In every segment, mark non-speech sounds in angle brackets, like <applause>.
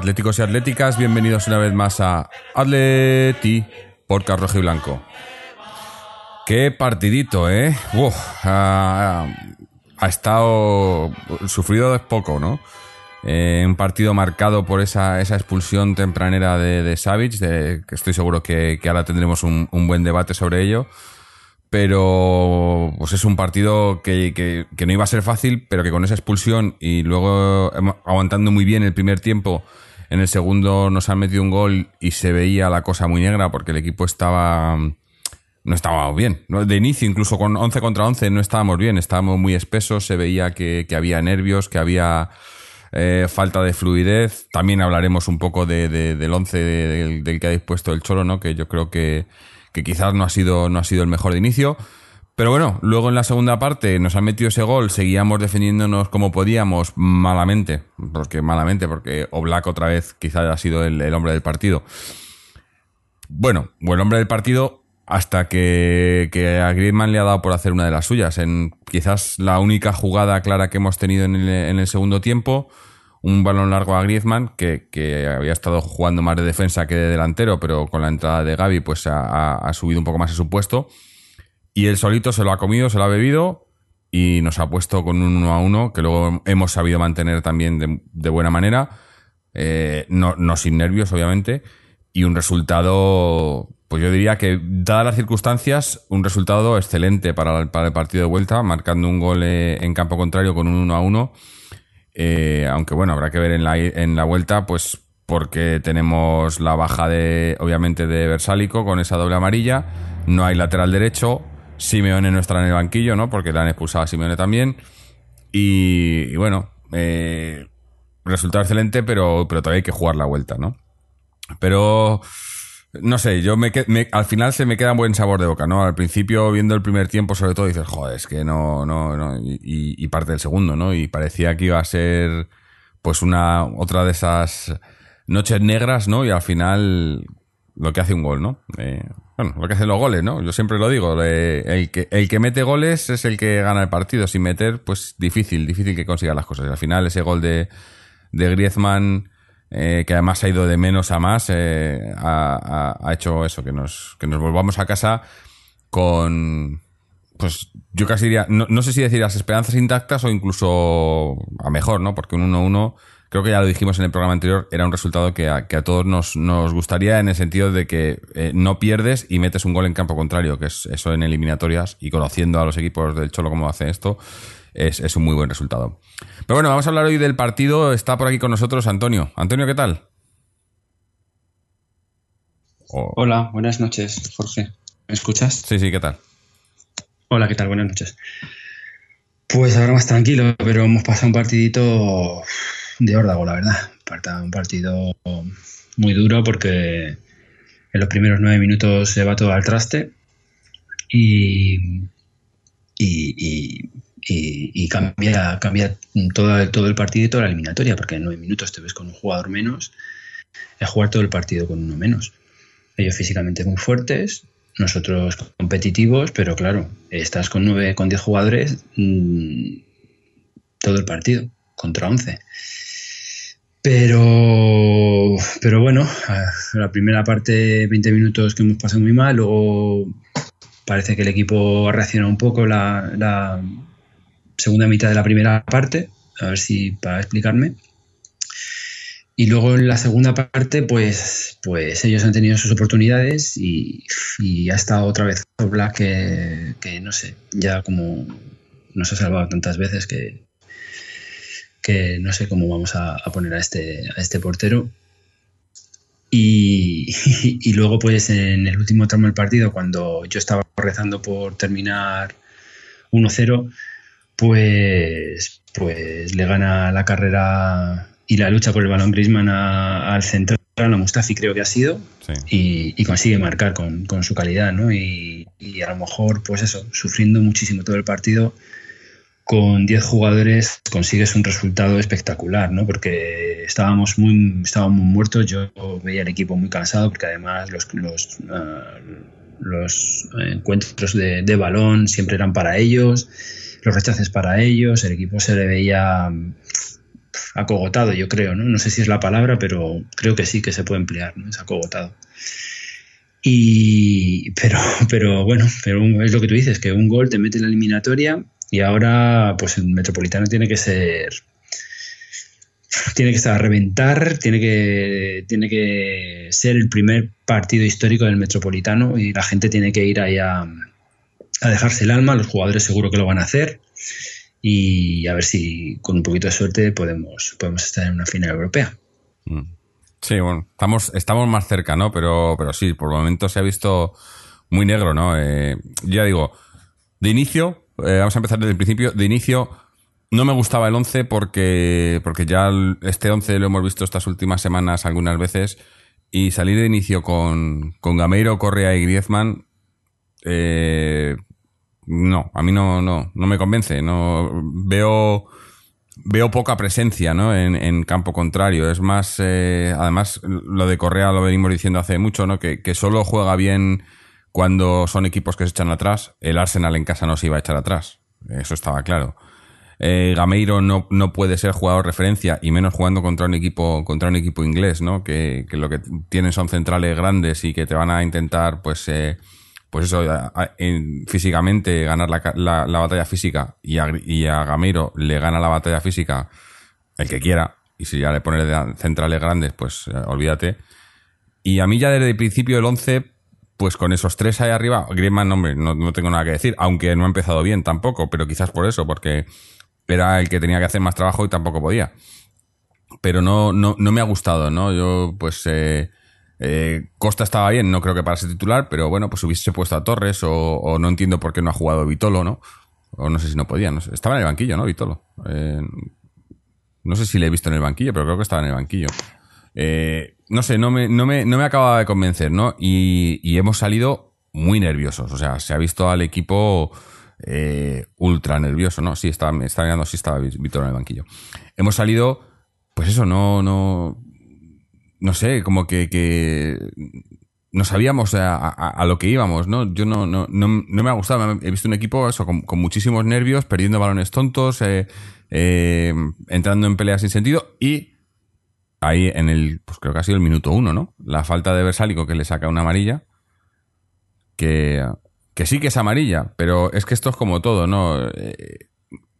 atléticos y atléticas, bienvenidos una vez más a Atleti por Rojo y Blanco. Qué partidito, ¿eh? Uf, ha, estado sufrido es poco, ¿no? Eh, un partido marcado por esa, esa expulsión tempranera de, de Savage, de, que estoy seguro que, ahora tendremos un, buen debate sobre ello. Pero pues es un partido que, no iba a ser fácil, pero que con esa expulsión y luego aguantando muy bien el primer tiempo, en el segundo nos han metido un gol y se veía la cosa muy negra porque el equipo estaba no estábamos bien. De inicio, incluso con 11 contra 11, no estábamos bien. Estábamos muy espesos, se veía que, que había nervios, que había eh, falta de fluidez. También hablaremos un poco de, de, del 11 del, del, que ha dispuesto el Cholo, ¿no? que yo creo que, que quizás no ha, sido, no ha sido el mejor de inicio. Pero bueno, luego en la segunda parte nos han metido ese gol, seguíamos defendiéndonos como podíamos, malamente, porque malamente, porque Oblak otra vez quizás ha sido el, el hombre del partido. Bueno, buen hombre del partido hasta que, que, a Griezmann le ha dado por hacer una de las suyas. En quizás la única jugada clara que hemos tenido en el, en el segundo tiempo, un balón largo a Griezmann, que, que, había estado jugando más de defensa que de delantero, pero con la entrada de Gaby pues ha, ha, subido un poco más a su puesto. Y él solito se lo ha comido, se lo ha bebido y nos ha puesto con un 1 a 1 que luego hemos sabido mantener también de, buena manera, eh, no, sin nervios obviamente, y un resultado pues yo diría que, dadas las circunstancias, un resultado excelente para el, partido de vuelta, marcando un gol eh, en campo contrario con un 1 a 1. Eh, aunque bueno, habrá que ver en la, en la vuelta, pues porque tenemos la baja de, obviamente, de Versálico con esa doble amarilla. No hay lateral derecho. Simeone no estará en el banquillo, ¿no? Porque le han expulsado a Simeone también. Y, bueno, eh, excelente, pero, pero todavía hay que jugar la vuelta, ¿no? Pero no sé, yo me, me, al final se me queda un buen sabor de boca, ¿no? Al principio, viendo el primer tiempo, sobre todo, dices, joder, es que no, no, no, y, y parte del segundo, ¿no? Y parecía que iba a ser, pues, una, otra de esas noches negras, ¿no? Y al final, lo que hace un gol, ¿no? Eh, bueno, lo que hacen los goles, ¿no? Yo siempre lo digo, eh, el, que, el que mete goles es el que gana el partido. Sin meter, pues, difícil, difícil que consiga las cosas. Y al final, ese gol de, de Griezmann, eh, que además ha ido de menos a más, eh, ha, ha, hecho eso, que nos, que nos volvamos a casa con, pues yo casi diría, no, no, sé si decir las esperanzas intactas o incluso a mejor, ¿no? Porque un 1-1, creo que ya lo dijimos en el programa anterior, era un resultado que a, que a todos nos, nos gustaría en el sentido de que eh, no pierdes y metes un gol en campo contrario, que es eso en eliminatorias y conociendo a los equipos del Cholo cómo hace esto, es, es, un muy buen resultado. Pero bueno, vamos a hablar hoy del partido. Está por aquí con nosotros Antonio. Antonio, ¿qué tal? Oh. Hola, buenas noches, Jorge. ¿Me escuchas? Sí, sí, ¿qué tal? Hola, ¿qué tal? Buenas noches. Pues ahora más tranquilo, pero hemos pasado un partidito de órdago, la verdad. Un partido muy duro porque en los primeros nueve minutos se va todo al traste y, y, cambia, cambia todo, todo el partido y toda la eliminatoria, porque en nueve minutos te ves con un jugador menos, es jugar todo el partido con uno menos. Ellos físicamente muy fuertes, nosotros competitivos, pero claro, estás con nueve, con diez jugadores mmm, todo el partido, contra once. Pero, pero bueno, la primera parte, 20 minutos que hemos pasado muy mal, luego parece que el equipo ha reaccionado un poco, la, segunda mitad de la primera parte, a ver si para explicarme. Y luego en la segunda parte, pues, pues ellos han tenido sus oportunidades y, y ha estado otra vez Black que, que, no sé, ya como nos ha salvado tantas veces que, que no sé cómo vamos a, a poner a este, a este portero. Y, y, <laughs> y, luego, pues en el último tramo del partido, cuando yo estaba rezando por terminar 1-0, pues, pues le gana la carrera y la lucha por el balón Grisman al central, a Mustafi creo que ha sido, sí. y, y, consigue marcar con, con su calidad, ¿no? Y, y, a lo mejor, pues eso, sufriendo muchísimo todo el partido, con 10 jugadores consigues un resultado espectacular, ¿no? Porque estábamos muy, estábamos muy muertos, yo veía el equipo muy cansado, porque además los, los los encuentros de, de, balón siempre eran para ellos, los rechaces para ellos, el equipo se le veía acogotado, yo creo, ¿no? No sé si es la palabra, pero creo que sí que se puede emplear, ¿no? Es acogotado. Y, pero, pero bueno, pero es lo que tú dices, que un gol te mete en la eliminatoria y ahora pues el Metropolitano tiene que ser tiene que estar a reventar, tiene que, tiene que ser el primer partido histórico del Metropolitano y la gente tiene que ir ahí a, a dejarse el alma, los jugadores seguro que lo van a hacer y a ver si con un poquito de suerte podemos, podemos estar en una final europea. Mm. Sí, bueno, estamos, estamos más cerca, ¿no? Pero, pero sí, por el momento se ha visto muy negro, ¿no? Eh, ya digo, de inicio, eh, vamos a empezar desde el principio, de inicio no me gustaba el 11 porque, porque ya este 11 lo hemos visto estas últimas semanas algunas veces y salir de inicio con, con Gameiro, Correa y Griezmann, eh, no, a mí no, no, no me convence. No veo veo poca presencia ¿no? en, campo contrario. Es más, eh, además, lo de Correa lo venimos diciendo hace mucho, ¿no? Que, que, solo juega bien cuando son equipos que se echan atrás. El Arsenal en casa no se iba a echar atrás. Eso estaba claro. Eh, Gameiro no, no puede ser jugador referencia, y menos jugando contra un equipo, contra un equipo inglés, ¿no? Que, lo que tienen son centrales grandes y que te van a intentar, pues, eh, pues eso, físicamente ganar la, la, batalla física y a, Gamiro le gana la batalla física el que quiera, y si ya le pone centrales grandes, pues eh, olvídate. Y a mí ya desde el principio del 11, pues con esos tres ahí arriba, Griezmann, hombre, no, no tengo nada que decir, aunque no ha empezado bien tampoco, pero quizás por eso, porque era el que tenía que hacer más trabajo y tampoco podía. Pero no, no, no me ha gustado, ¿no? Yo, pues... Eh, eh, Costa estaba bien, no creo que para ser titular, pero bueno, pues hubiese puesto a Torres o, no entiendo por qué no ha jugado Vitolo, ¿no? O no sé si no podía, no. Estaba en el banquillo, ¿no? Vitolo. Eh, no sé si le he visto en el banquillo, pero creo que estaba en el banquillo. Eh, no sé, no me, no, me, no me acaba de convencer, ¿no? Y, hemos salido muy nerviosos. O sea, se ha visto al equipo ultra nervioso, ¿no? Sí, estaba, estaba mirando, sí estaba Vitolo en el banquillo. Hemos salido, pues eso, no, no no sé, como que, no sabíamos a, lo que íbamos, ¿no? Yo no, no, no, me ha gustado. He visto un equipo eso, con, muchísimos nervios, perdiendo balones tontos, eh, eh, entrando en peleas sin sentido y ahí en el, pues creo que ha sido el minuto uno, ¿no? La falta de Versálico que le saca una amarilla, que, que sí que es amarilla, pero es que esto es como todo, ¿no? Eh,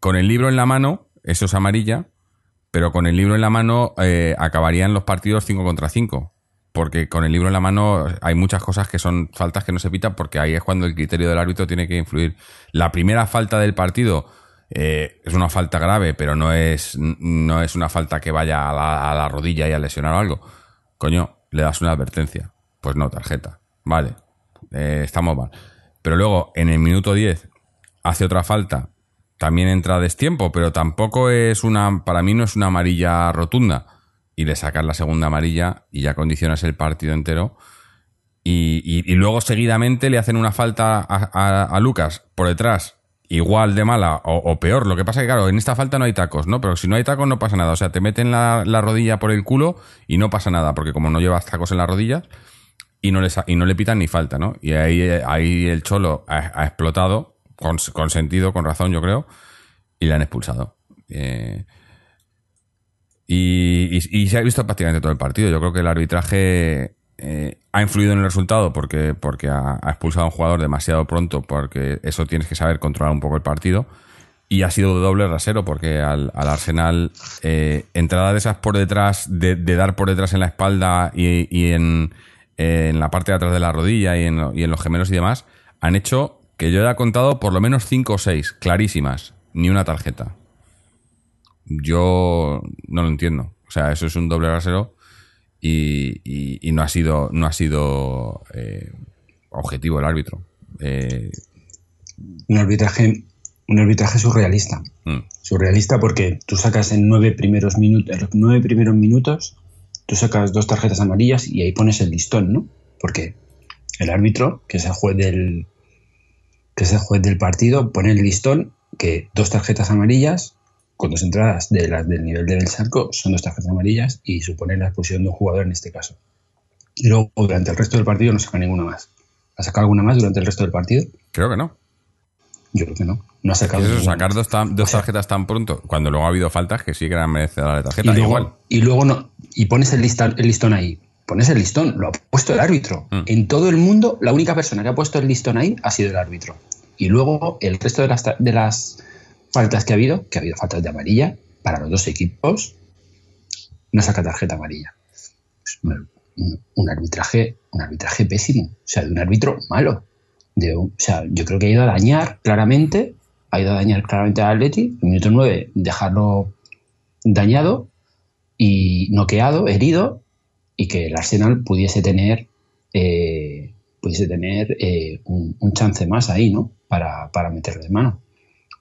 con el libro en la mano, eso es amarilla, pero con el libro en la mano eh, acabarían los partidos 5 contra 5. Porque con el libro en la mano hay muchas cosas que son faltas que no se pitan porque ahí es cuando el criterio del árbitro tiene que influir. La primera falta del partido eh, es una falta grave, pero no es, no es una falta que vaya a la, rodilla y a lesionar algo. Coño, le das una advertencia. Pues no, tarjeta. Vale, eh, estamos mal. Pero luego, en el minuto 10, hace otra falta también entra destiempo, pero tampoco es una, para mí no es una amarilla rotunda. Y le sacas la segunda amarilla y ya condicionas el partido entero. Y, luego seguidamente le hacen una falta a, Lucas por detrás, igual de mala o, peor. Lo que pasa que, claro, en esta falta no hay tacos, ¿no? Pero si no hay tacos no pasa nada. O sea, te meten la, rodilla por el culo y no pasa nada, porque como no llevas tacos en las rodillas y no, y no le pitan ni falta, ¿no? Y ahí, ahí el cholo ha explotado con, sentido, con razón, yo creo, y le han expulsado. Eh, y, se ha visto prácticamente todo el partido. Yo creo que el arbitraje eh, ha influido en el resultado porque, porque ha, expulsado a un jugador demasiado pronto, porque eso tienes que saber controlar un poco el partido. Y ha sido doble rasero porque al, Arsenal, eh, entrada de esas por detrás, de, dar por detrás en la espalda y, en, la parte de atrás de la rodilla y en, y en los gemelos y demás, han hecho que yo he contado por lo menos 5 o 6, clarísimas, ni una tarjeta. Yo no lo entiendo. O sea, eso es un doble rasero y, no ha sido, no ha sido eh, objetivo el árbitro. Eh, un arbitraje un arbitraje surrealista. Mm. Surrealista porque tú sacas en nueve primeros minutos, en los nueve primeros minutos, tú sacas dos tarjetas amarillas y ahí pones el listón, ¿no? Porque el árbitro, que es el juez del, que es el juez del partido, pone el listón que dos tarjetas amarillas con dos entradas de las del nivel de Belsalco son dos tarjetas amarillas y supone la expulsión de un jugador en este caso. Y luego durante el resto del partido no saca ninguna más. ¿Ha sacado alguna más durante el resto del partido? Creo que no. Yo creo que no. No ha sacado. Eso, sacar dos, dos tarjetas tan pronto, cuando luego ha habido faltas que sí que eran merecedoras de tarjeta, y luego, igual. Y luego no. Y pones el listón, el listón ahí. Pones el listón, lo ha puesto el árbitro. Mm. En todo el mundo, la única persona que ha puesto el listón ahí ha sido el árbitro. Y luego el resto de las, de las faltas que ha habido, que ha habido faltas de amarilla para los dos equipos, no saca tarjeta amarilla. Un, arbitraje, un arbitraje pésimo. O sea, de un árbitro malo. De un- o sea, yo creo que ha ido a dañar claramente, ha ido a dañar claramente al Atleti. En el minuto 9, dejarlo dañado y noqueado, herido, y que el Arsenal pudiese tener eh, pudiese tener eh, un, un chance más ahí, ¿no? Para, para meterle de mano.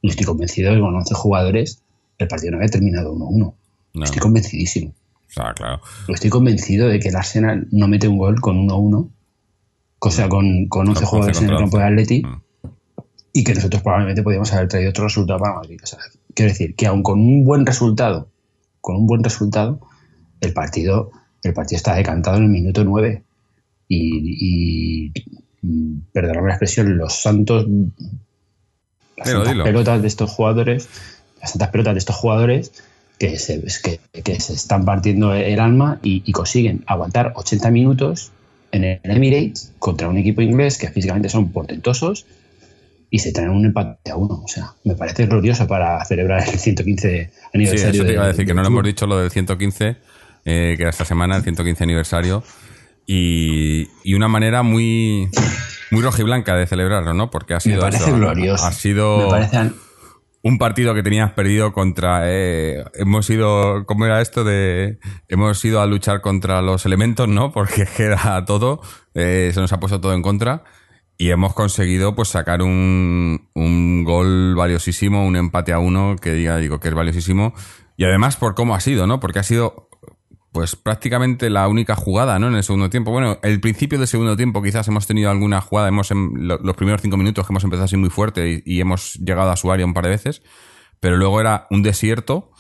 Y estoy convencido de que con 11 jugadores el partido no había terminado 1-1. No. Estoy convencidísimo. Sea, claro. Estoy convencido de que el Arsenal no mete un gol con 1-1, o sea, con, con 11 Con jugadores 11 en el campo de 11. Atleti, Mm. y que nosotros probablemente podíamos haber traído otro resultado para Madrid. O sea, quiero decir que aun con un buen resultado, con un buen resultado, el partido, el partido está decantado en el minuto 9. Y, y mm, perdóname la expresión, los santos las Dilo, santas dilo. pelotas de estos jugadores, las santas pelotas de estos jugadores que se, que, que se están partiendo el alma y, y consiguen aguantar 80 minutos en el Emirates contra un equipo inglés que físicamente son portentosos y se traen un empate a uno. O sea, me parece glorioso para celebrar el 115 Sí, aniversario. eso te iba a de- decir, que no lo hemos dicho lo del 115, eh, que era esta semana, el 115 aniversario, y, y una manera muy, muy rojiblanca de celebrarlo, ¿no? Porque ha Me sido parece eso, glorioso. Ha sido Me parece un partido que tenías perdido contra. eh, hemos ido. ¿Cómo era esto de.? Hemos ido a luchar contra los elementos, ¿no? Porque <laughs> era todo. eh, se nos ha puesto todo en contra. Y hemos conseguido pues sacar un, un gol valiosísimo, un empate a uno que diga, digo, que es valiosísimo. Y además por cómo ha sido, ¿no? Porque ha sido pues prácticamente la única jugada, ¿no? En el segundo tiempo. Bueno, el principio del segundo tiempo quizás hemos tenido alguna jugada, hemos en lo- los primeros cinco minutos que hemos empezado así muy fuerte y, hemos llegado a su área un par de veces, pero luego era un desierto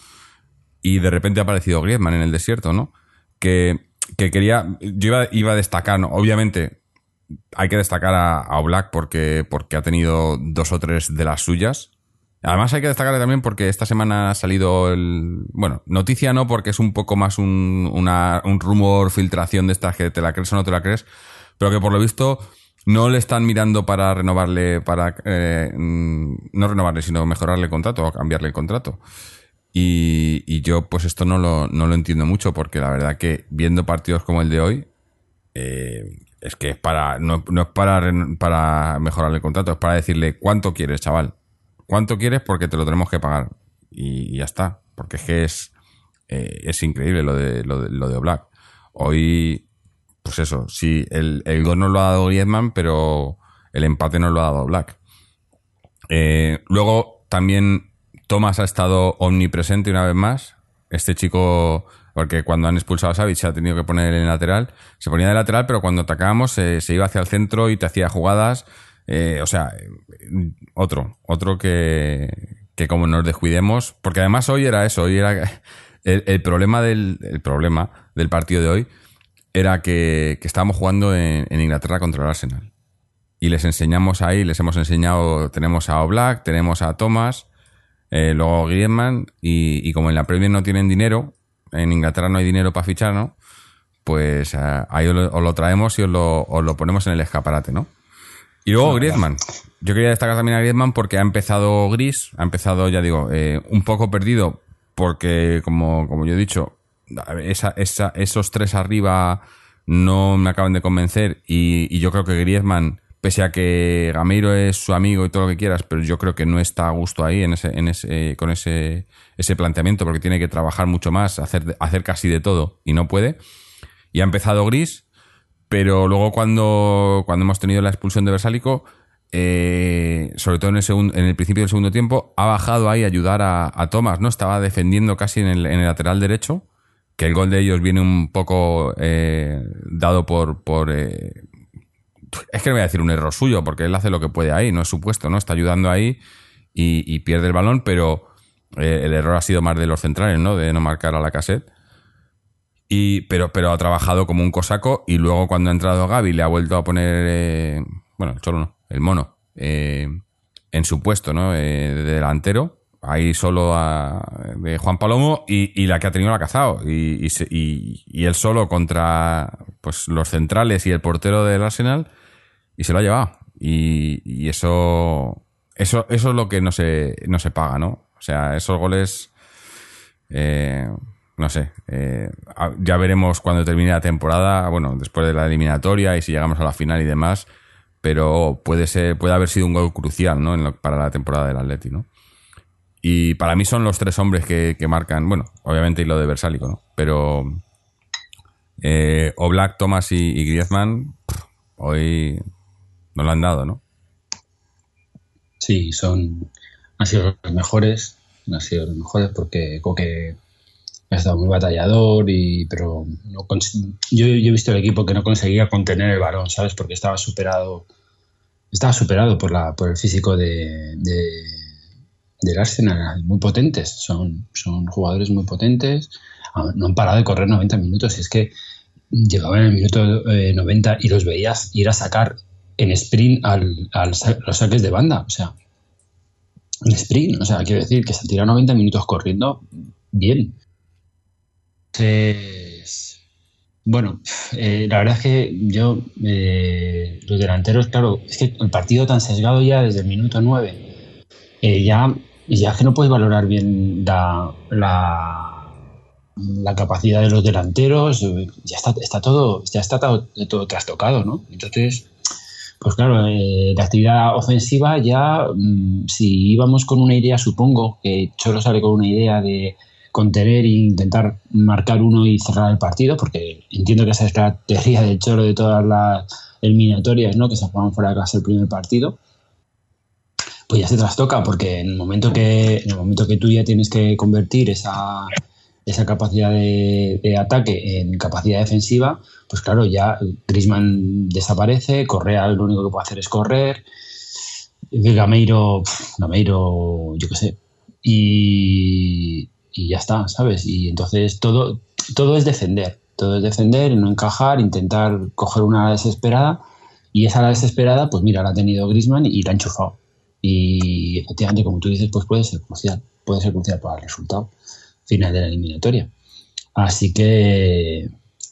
y de repente ha aparecido Griezmann en el desierto, ¿no? Que, que quería, yo iba, iba a destacar, ¿no? obviamente hay que destacar a, a porque, porque ha tenido dos o tres de las suyas. Además hay que destacarle también porque esta semana ha salido el... Bueno, noticia no porque es un poco más un, una- un rumor, filtración de estas que te la crees o no te la crees, pero que por lo visto no le están mirando para renovarle, para... eh, mm, no renovarle, sino mejorarle el contrato o cambiarle el contrato. Y, yo pues esto no lo, no lo entiendo mucho porque la verdad que viendo partidos como el de hoy, eh, es que es para no, es para, para mejorarle el contrato, es para decirle cuánto quieres, chaval. ¿Cuánto quieres? Porque te lo tenemos que pagar. Y, ya está. Porque es que es, eh, es increíble lo de, lo de, lo de Oblak. Hoy, pues eso, sí, el, el gol nos lo ha dado Griezmann, pero el empate nos lo ha dado Black. luego también Thomas ha estado omnipresente una vez más. Este chico, porque cuando han expulsado a Savic se ha tenido que poner en lateral. Se ponía de lateral, pero cuando atacábamos eh, se iba hacia el centro y te hacía jugadas. Eh, o sea, otro, otro que, que como nos descuidemos, porque además hoy era eso, hoy era <laughs> el, el problema del el problema del partido de hoy era que, que estábamos jugando en, Inglaterra contra el Arsenal. Y les enseñamos ahí, les hemos enseñado, tenemos a Oblak, tenemos a Thomas, eh, luego Griezmann, y, y como en la Premier no tienen dinero, en Inglaterra no hay dinero para fichar, ¿no? Pues eh, ahí os lo, os lo traemos y lo, os lo ponemos en el escaparate, ¿no? Y luego Griezmann. Yo quería destacar también a Griezmann porque ha empezado gris, ha empezado, ya digo, eh, un poco perdido porque, como, como yo he dicho, esa, esa, esos tres arriba no me acaban de convencer y, y, yo creo que Griezmann, pese a que Gameiro es su amigo y todo lo que quieras, pero yo creo que no está a gusto ahí en ese, en ese, con ese, ese planteamiento porque tiene que trabajar mucho más, hacer, hacer casi de todo y no puede. Y ha empezado gris, pero luego cuando, cuando hemos tenido la expulsión de Versálico, eh, sobre todo en el, segundo, en el principio del segundo tiempo, ha bajado ahí a ayudar a, a Thomas, ¿no? Estaba defendiendo casi en el, en el, lateral derecho, que el gol de ellos viene un poco eh, dado por... eh, es que no voy a decir un error suyo, porque él hace lo que puede ahí, no es supuesto, ¿no? Está ayudando ahí y, y pierde el balón, pero eh, el error ha sido más de los centrales, ¿no? De no marcar a la cassette. Y, pero, pero ha trabajado como un cosaco y luego cuando ha entrado Gaby le ha vuelto a poner eh, bueno, el Cholo no, el Mono, eh, en su puesto, ¿no? Eh, de delantero. Ahí solo a, Juan Palomo y, la que ha tenido la cazado. Y, y, y, él solo contra pues los centrales y el portero del Arsenal y se lo ha llevado. Y, eso, eso, eso es lo que no se, no se paga, ¿no? O sea, esos goles, eh, no sé, eh, ya veremos cuando termine la temporada, bueno, después de la eliminatoria y si llegamos a la final y demás, pero puede ser, puede haber sido un gol crucial, ¿no? para la temporada del Atleti, ¿no? Y para mí son los tres hombres que, marcan, bueno, obviamente y lo de Versálico, ¿no? Pero eh, Oblak, Thomas y, Griezmann, hoy no lo han dado, ¿no? Sí, son, han sido los mejores, han sido los mejores porque Coque ha estado muy batallador, y, pero no yo, he visto el equipo que no conseguía contener el balón, ¿sabes? Porque estaba superado, estaba superado por, la, por el físico de del Arsenal, muy potentes, son, son jugadores muy potentes, ah, no han parado de correr 90 minutos, es que llegaban en el minuto 90 eh, y los veías ir a sacar en sprint al, los saques de banda, o sea, en sprint, o sea, quiero decir que se han tirado 90 minutos corriendo bien. Bueno, eh, la verdad es que yo, eh, los delanteros, claro, es que el partido tan sesgado ya desde el minuto 9, ya y ya que no puedes valorar bien la, la, capacidad de los delanteros, ya está, está todo, ya está todo, todo trastocado, ¿no? Entonces, pues claro, eh, la actividad ofensiva ya, mm, si íbamos con una idea, supongo que Cholo sale con una idea de contener e intentar marcar uno y cerrar el partido, porque entiendo que esa es la teoría del Cholo de todas las eliminatorias, ¿no? Que se juegan fuera de casa el primer partido pues ya se trastoca, porque en el momento que, en el momento que tú ya tienes que convertir esa, esa capacidad de, ataque en capacidad defensiva, pues claro, ya Grisman desaparece, Correa lo único que puede hacer es correr, Gameiro, Gameiro, yo qué sé, y, y ya está, ¿sabes? Y entonces todo, todo es defender, todo es defender, no encajar, intentar coger una desesperada, y esa desesperada, pues mira, la ha tenido Grisman y la ha enchufado. Y efectivamente, como tú dices, pues puede ser crucial, puede ser crucial para el resultado final de la eliminatoria. Así que,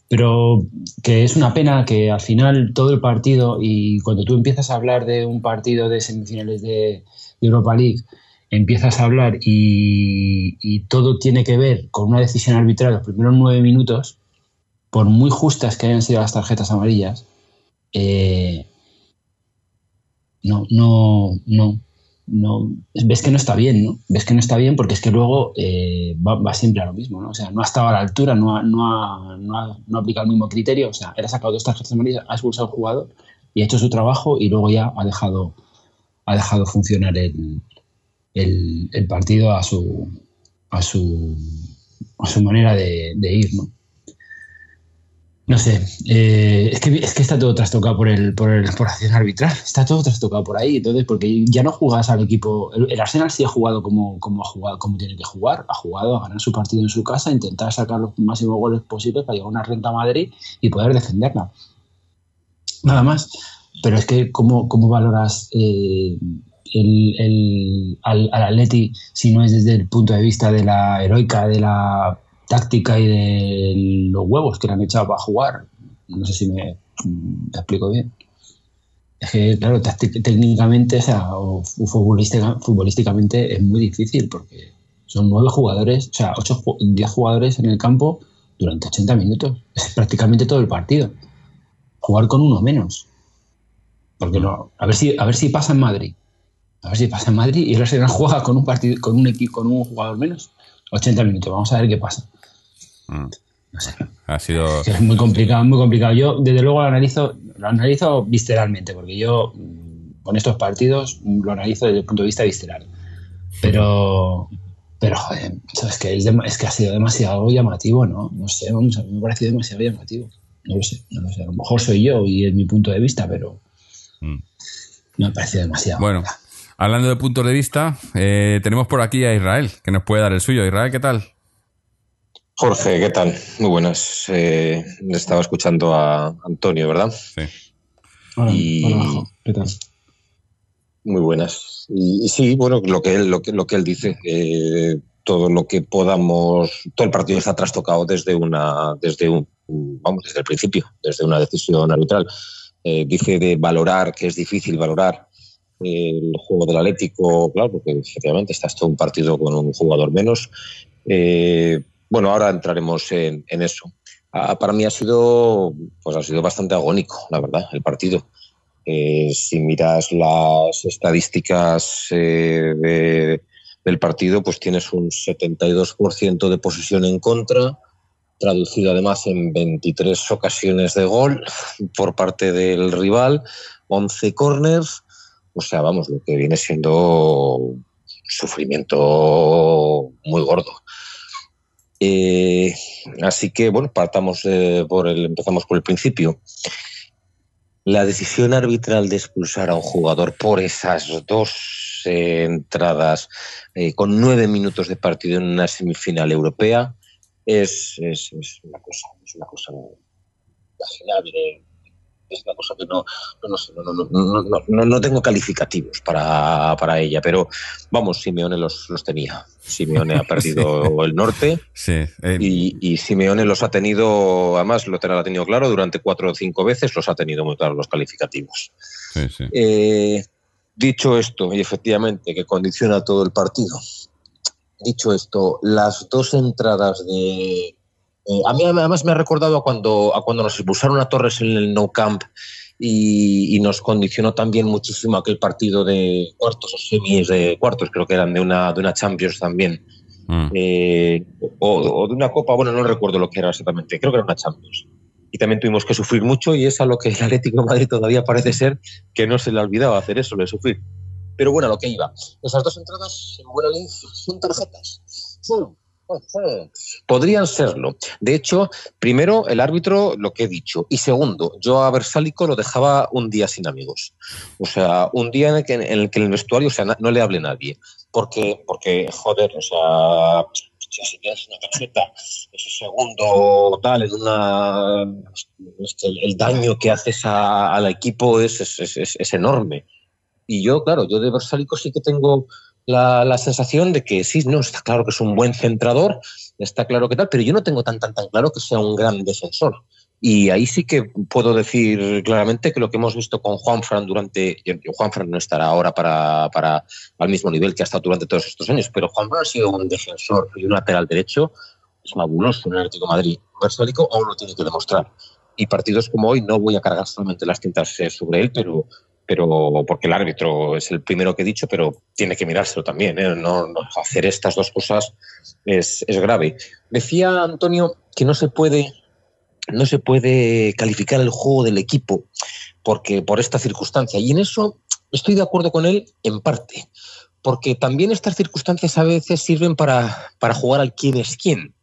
pero que es una pena que al final todo el partido, y cuando tú empiezas a hablar de un partido de semifinales de, Europa League, empiezas a hablar y, todo tiene que ver con una decisión arbitral los primeros nueve minutos, por muy justas que hayan sido las tarjetas amarillas, eh, no, no, no, no, ves que no está bien, ¿no? Ves que no está bien porque es que luego eh, va, siempre a lo mismo, ¿no? O sea, no ha estado a la altura, no ha, no ha, no ha, no aplicado el mismo criterio, o sea, él ha sacado dos tarjetas amarillas, ha expulsado al jugador y ha hecho su trabajo y luego ya ha dejado, ha dejado funcionar el, el, partido a su, a su, a su manera de, de ir, ¿no? No sé, eh, es, que, es que está todo trastocado por el, por el por acción arbitral, está todo trastocado por ahí, entonces, porque ya no jugas al equipo, el, Arsenal sí ha jugado como, como, ha jugado, como tiene que jugar, ha jugado a ganar su partido en su casa, intentar sacar los máximos goles posibles para llegar a una renta a Madrid y poder defenderla. Nada más, pero es que cómo, cómo valoras eh, el, el, al, al Atleti si no es desde el punto de vista de la heroica, de la táctica y de los huevos que le han echado para jugar. No sé si me, explico bien. Es que, claro, técnicamente, o sea, o futbolísticamente es muy difícil porque son nueve jugadores, o sea, ocho, diez jugadores en el campo durante 80 minutos. Es prácticamente todo el partido. Jugar con uno menos. Porque no, a ver si, a ver si pasa en Madrid. A ver si pasa en Madrid y el Arsenal juega con un partido, con un equipo, con un jugador menos. 80 minutos. Vamos a ver qué pasa. Mm. Ha sido. Es muy complicado, muy complicado. Yo, desde luego, lo analizo, lo analizo visceralmente, porque yo, mm, con estos partidos, mm, lo analizo desde el punto de vista visceral. Pero, pero joder, es que, es, que ha sido demasiado llamativo, ¿no? No sé, me ha parecido demasiado llamativo. No lo sé, no lo sé. A lo mejor soy yo y es mi punto de vista, pero me ha parecido demasiado. Bueno, hablando de puntos de vista, eh, tenemos por aquí a Israel, que nos puede dar el suyo. Israel, ¿qué tal? Jorge, ¿qué tal? Muy buenas. Eh, estaba escuchando a Antonio, ¿verdad? Sí. y, ¿Qué tal? Muy buenas. Y, sí, bueno, lo que él, lo que, lo que él dice, eh, todo lo que podamos, todo el partido está trastocado desde una, desde un, vamos, desde el principio, desde una decisión arbitral. Eh, dice de valorar, que es difícil valorar el juego del Atlético, claro, porque efectivamente está todo un partido con un jugador menos. Eh, bueno, ahora entraremos en, eso. Ah, para mí ha sido, pues ha sido bastante agónico, la verdad, el partido. Eh, si miras las estadísticas eh, del partido, pues tienes un 72% de posesión en contra, traducido además en 23 ocasiones de gol por parte del rival, 11 corners, o sea, vamos, lo que viene siendo sufrimiento muy gordo. Eh, así que, bueno, partamos por el, empezamos por el principio la decisión arbitral de expulsar a un jugador por esas dos eh, entradas eh, con nueve minutos de partido en una semifinal europea es, una cosa, es una cosa imaginable, es una cosa que no, no, no, tengo calificativos para, para, ella, pero vamos, Simeone los, los tenía. Simeone ha <laughs> perdido el norte sí, y, y, Simeone los ha tenido, además lo ha tenido claro, durante cuatro o cinco veces los ha tenido muy claros los calificativos. Eh, dicho esto, y efectivamente que condiciona todo el partido, dicho esto, las dos entradas de eh, a mí además me ha recordado a cuando, a cuando nos expulsaron a Torres en el No Camp y, nos condicionó también muchísimo aquel partido de cuartos o semis de cuartos, creo que eran de una, de una Champions también. Mm. Eh, o, de una Copa, bueno, no recuerdo lo que era exactamente, creo que era una Champions. Y también tuvimos que sufrir mucho y es a lo que el Atlético de Madrid todavía parece ser que no se le ha olvidado hacer eso, de sufrir. Pero bueno, a lo que iba. Esas dos entradas en buena son tarjetas. Son Podrían serlo. De hecho, primero, el árbitro, lo que he dicho. Y segundo, yo a Versálico lo dejaba un día sin amigos. O sea, un día en el que en el, que el vestuario o sea, no le hable nadie. Porque, porque joder, o sea, si tienes una tarjeta, ese segundo tal, en una, el, daño que haces al equipo es, es, es, es enorme. Y yo, claro, yo de Versálico sí que tengo la, sensación de que sí, no, está claro que es un buen centrador, está claro que tal, pero yo no tengo tan, tan, tan claro que sea un gran defensor. Y ahí sí que puedo decir claramente que lo que hemos visto con Juan Fran durante. Juan Fran no estará ahora para, para al mismo nivel que ha estado durante todos estos años, pero Juan Fran ha sido un defensor y un lateral derecho es fabuloso en el Atlético de Madrid. Versalico aún lo tiene que demostrar. Y partidos como hoy no voy a cargar solamente las tintas eh, sobre él, pero pero porque el árbitro es el primero que he dicho, pero tiene que mirárselo también. ¿eh? No, hacer estas dos cosas es, grave. Decía Antonio que no se puede no se puede calificar el juego del equipo porque por esta circunstancia y en eso estoy de acuerdo con él en parte porque también estas circunstancias a veces sirven para, para jugar al quién es quién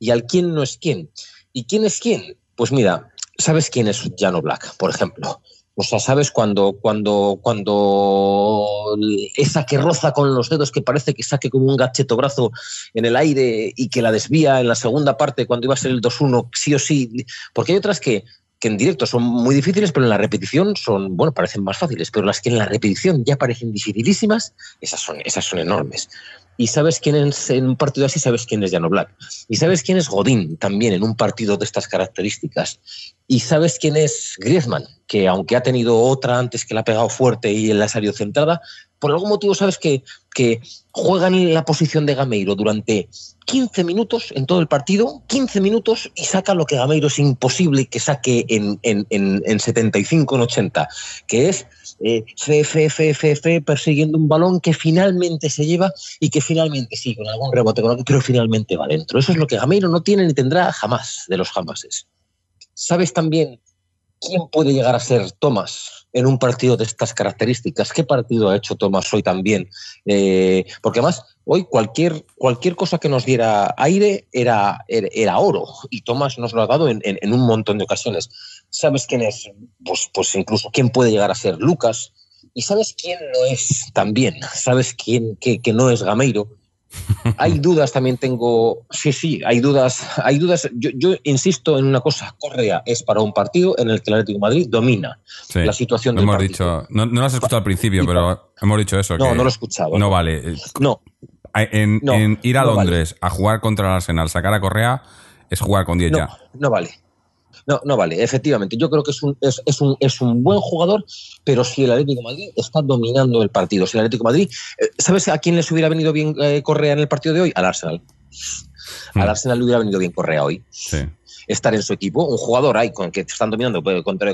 y al quién no es quién y quién es quién pues mira sabes quién es Jano Black por ejemplo o sea, ¿sabes? Cuando, cuando, cuando esa que roza con los dedos que parece que saque como un gacheto brazo en el aire y que la desvía en la segunda parte cuando iba a ser el 2-1, sí o sí. Porque hay otras que, que en directo son muy difíciles, pero en la repetición son, bueno, parecen más fáciles, pero las que en la repetición ya parecen dificilísimas, esas son, esas son enormes y sabes quién es en un partido así, sabes quién es Jano Black. Y sabes quién es Godín también en un partido de estas características. Y sabes quién es Griezmann, que aunque ha tenido otra antes que la ha pegado fuerte y la ha salido centrada, por algún motivo sabes que, juegan en la posición de Gameiro durante 15 minutos en todo el partido, 15 minutos y saca lo que Gameiro es imposible que saque en, en, en, en 75, en 80, que es eh, fe, persiguiendo un balón que finalmente se lleva y que finalmente sí, con algún rebote, pero finalmente va dentro. Eso es lo que Gameiro no tiene ni tendrá jamás de los jamases. ¿Sabes también quién puede llegar a ser Tomás en un partido de estas características? ¿Qué partido ha hecho Tomás hoy también? Eh, porque además hoy cualquier, cualquier cosa que nos diera aire era, era, oro y Tomás nos lo ha dado en, en un montón de ocasiones. ¿Sabes quién es? Pues, pues incluso quién puede llegar a ser Lucas. ¿Y sabes quién no es también? ¿Sabes quién que, no es Gameiro? Hay dudas, también tengo. Sí, sí, hay dudas. Hay dudas. Yo, insisto en una cosa: Correa es para un partido en el que el Atlético de Madrid domina la situación del hemos Dicho, no, lo has escuchado al principio, pero hemos dicho eso. No, no lo he escuchado. No vale. No. En, ir a Londres a jugar contra el Arsenal, sacar a Correa, es jugar con 10 ya. No vale. No, no vale, efectivamente. Yo creo que es un, es, un, es un buen jugador, pero si el Atlético de Madrid está dominando el partido, si el Atlético de Madrid. Eh, ¿Sabes a quién les hubiera venido bien eh, Correa en el partido de hoy? Al Arsenal. Al mm. Arsenal le hubiera venido bien Correa hoy. Sí estar en su equipo. Un jugador hay con que están dominando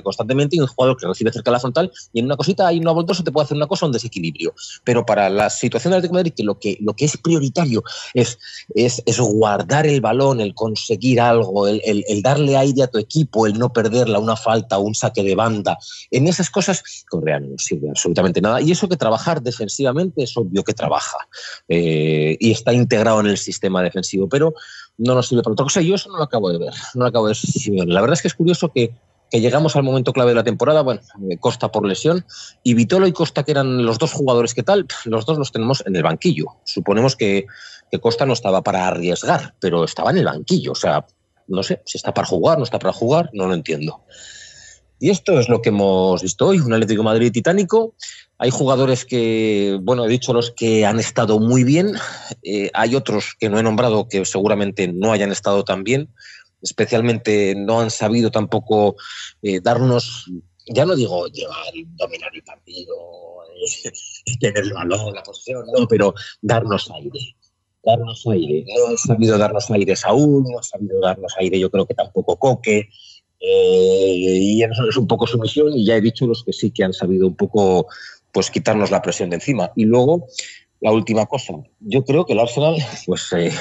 constantemente y un jugador que recibe cerca de la frontal y en una cosita hay una voltosa te puede hacer una cosa, un desequilibrio. Pero para la situación del Atlético de Madrid, lo que, lo que es prioritario es, es, guardar el balón, el conseguir algo, el, darle aire a tu equipo, el no perderla, una falta, un saque de banda. En esas cosas, Correa no sirve absolutamente nada. Y eso que trabajar defensivamente es obvio que trabaja eh, y está integrado en el sistema defensivo. Pero no nos sirve para otra cosa. Yo eso no lo acabo de ver, no lo acabo de ver. La verdad es que es curioso que, llegamos al momento clave de la temporada, bueno, eh, Costa por lesión, y Vitolo y Costa, que eran los dos jugadores que tal, los dos los tenemos en el banquillo. Suponemos que, que Costa no estaba para arriesgar, pero estaba en el banquillo. O sea, no sé si está para jugar, no está para jugar, no lo entiendo. Y esto es lo que hemos visto hoy, un Atlético Madrid titánico hay jugadores que, bueno, he dicho los que han estado muy bien, eh, hay otros que no he nombrado que seguramente no hayan estado tan bien, especialmente no han sabido tampoco eh, darnos, ya no digo llevar, dominar el partido, eh, <laughs> tener el balón, la posición, no, pero darnos aire darnos aire. No han sabido darnos aire Saúl, no ha sabido darnos aire yo creo que tampoco Coque. y eso es un poco su misión y ya he dicho los que sí que han sabido un poco pues quitarnos la presión de encima. Y luego, la última cosa, yo creo que el Arsenal, <laughs> pues, eh,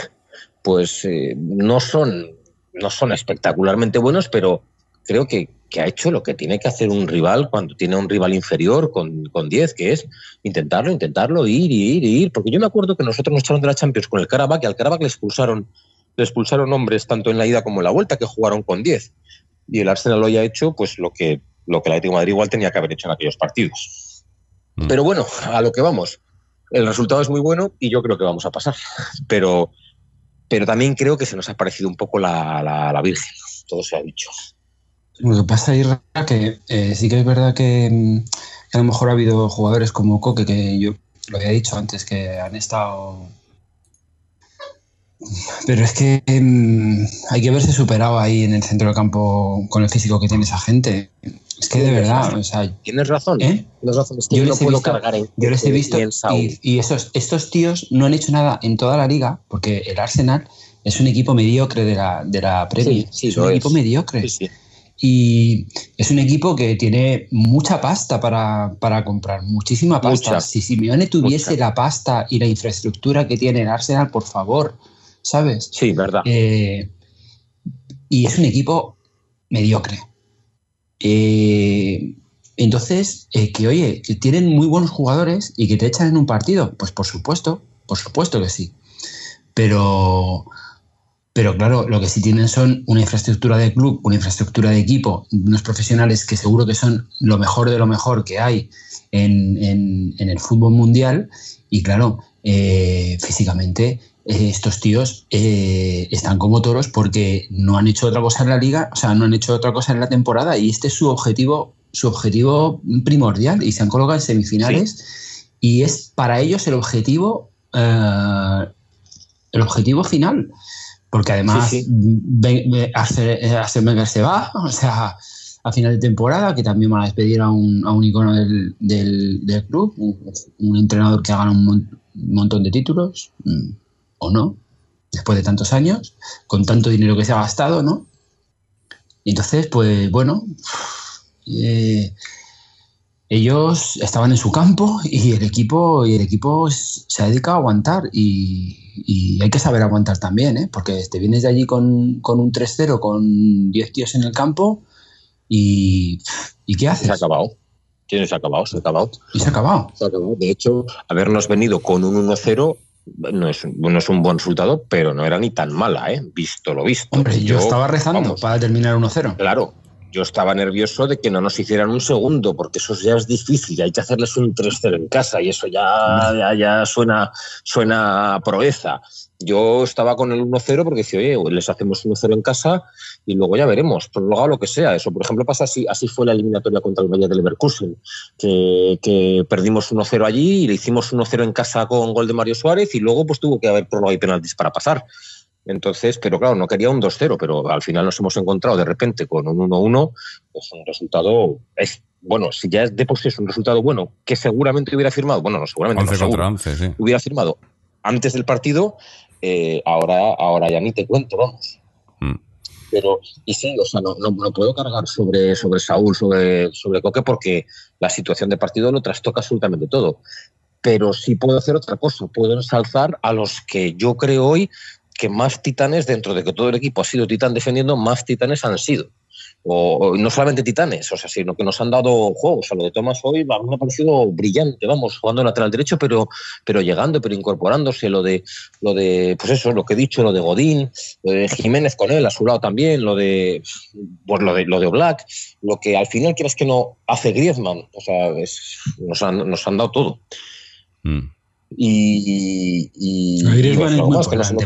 pues eh, no, son, no son espectacularmente buenos, pero creo que, ha hecho lo que tiene que hacer un rival cuando tiene un rival inferior con, con 10, que es intentarlo, intentarlo, ir, ir, ir. Porque yo me acuerdo que nosotros nos echaron de la Champions con el Karabakh y al Karabakh le expulsaron, le expulsaron hombres tanto en la ida como en la vuelta que jugaron con 10. Y el Arsenal lo haya hecho pues lo que, lo que el Atlético de Madrid igual tenía que haber hecho en aquellos partidos. Mm. Pero bueno, a lo que vamos. El resultado es muy bueno y yo creo que vamos a pasar. <laughs> Pero, pero también creo que se nos ha parecido un poco la, la, Virgen. Todo se ha dicho. Lo que pasa, es que eh, sí que es verdad que, a lo mejor ha habido jugadores como Coque, que yo lo había dicho antes, que han estado pero es que em, hay que verse superado ahí en el centro del campo con el físico que tiene esa gente. Es que de verdad, o sea, tienes razón. ¿eh? Tienes razón. yo, no puedo cargar en, yo les he visto y, esos, estos tíos no han hecho nada en toda la liga porque el Arsenal es un equipo mediocre de la, de la Premier. es un equipo mediocre. Y es un equipo que tiene mucha pasta para, comprar, muchísima pasta. si Simeone tuviese la pasta y la infraestructura que tiene el Arsenal, por favor, ¿sabes? Sí, verdad. Eh, y es un equipo mediocre. Eh, entonces, eh, que oye, que tienen muy buenos jugadores y que te echan en un partido, pues por supuesto, por supuesto que sí. Pero, pero claro, lo que sí tienen son una infraestructura de club, una infraestructura de equipo, unos profesionales que seguro que son lo mejor de lo mejor que hay en, el fútbol mundial. Y claro, físicamente estos tíos eh, están como toros porque no han hecho otra cosa en la liga, o sea, no han hecho otra cosa en la temporada y este es su objetivo, su objetivo primordial y se han colocado en semifinales y es para ellos el objetivo, eh, el objetivo final, porque además sí, se va, o sea, a final de temporada, que también van a despedir a un, a un icono del, del, club, un, entrenador que ha ganado un, montón de títulos. Mm o no, después de tantos años, con tanto dinero que se ha gastado, ¿no? Y entonces, pues bueno, eh, ellos estaban en su campo y el equipo, y el equipo se ha dedicado a aguantar y, hay que saber aguantar también, ¿eh? porque te vienes de allí con, un 3-0, con 10 tíos en el campo y, y ¿qué haces? Se ha acabado. Tienes acabado, se ha acabado. Y se ha acabado. Se ha acabado. De hecho, habernos venido con un 1-0 no es, no es un buen resultado, pero no era ni tan mala, ¿eh? visto lo visto. Hombre, yo, estaba rezando para terminar 1-0. Claro, yo estaba nervioso de que no nos hicieran un segundo, porque eso ya es difícil, hay que hacerles un 3-0 en casa y eso ya, ya, suena, suena a proeza. Yo estaba con el 1-0 porque decía, oye, les hacemos 1-0 en casa y luego ya veremos, prolongado lo que sea. Eso, por ejemplo, pasa así, así fue la eliminatoria contra el Valle de Leverkusen, que, que perdimos 1-0 allí y le hicimos 1-0 en casa con gol de Mario Suárez y luego pues tuvo que haber prolongado y penaltis para pasar. Entonces, pero claro, no quería un 2-0, pero al final nos hemos encontrado de repente con un 1-1, pues un resultado es bueno, si ya es de por sí es un resultado bueno, que seguramente hubiera firmado, bueno, no seguramente 11 contra 11, sí. hubiera firmado antes del partido, eh, ahora, ahora ya ni te cuento, vamos. Mm. Pero, y sí, o sea, no, no, puedo cargar sobre, sobre Saúl, sobre, sobre Coque, porque la situación de partido lo trastoca absolutamente todo. Pero sí puedo hacer otra cosa, puedo ensalzar a los que yo creo hoy que más titanes, dentro de que todo el equipo ha sido titán defendiendo, más titanes han sido. O, no solamente titanes, o sea, sino que nos han dado juegos. Sea, lo de Tomás hoy me ha parecido brillante, vamos, jugando lateral derecho, pero, pero llegando, pero incorporándose. Lo de, lo de, pues eso, lo que he dicho, lo de Godín, de Jiménez con él, a su lado también, lo de, pues lo de, lo de Oblak, lo que al final quieres que no hace Griezmann. O sea, nos, han, nos han dado todo. Mm. Y, y, lo de Griezmann es muy importante.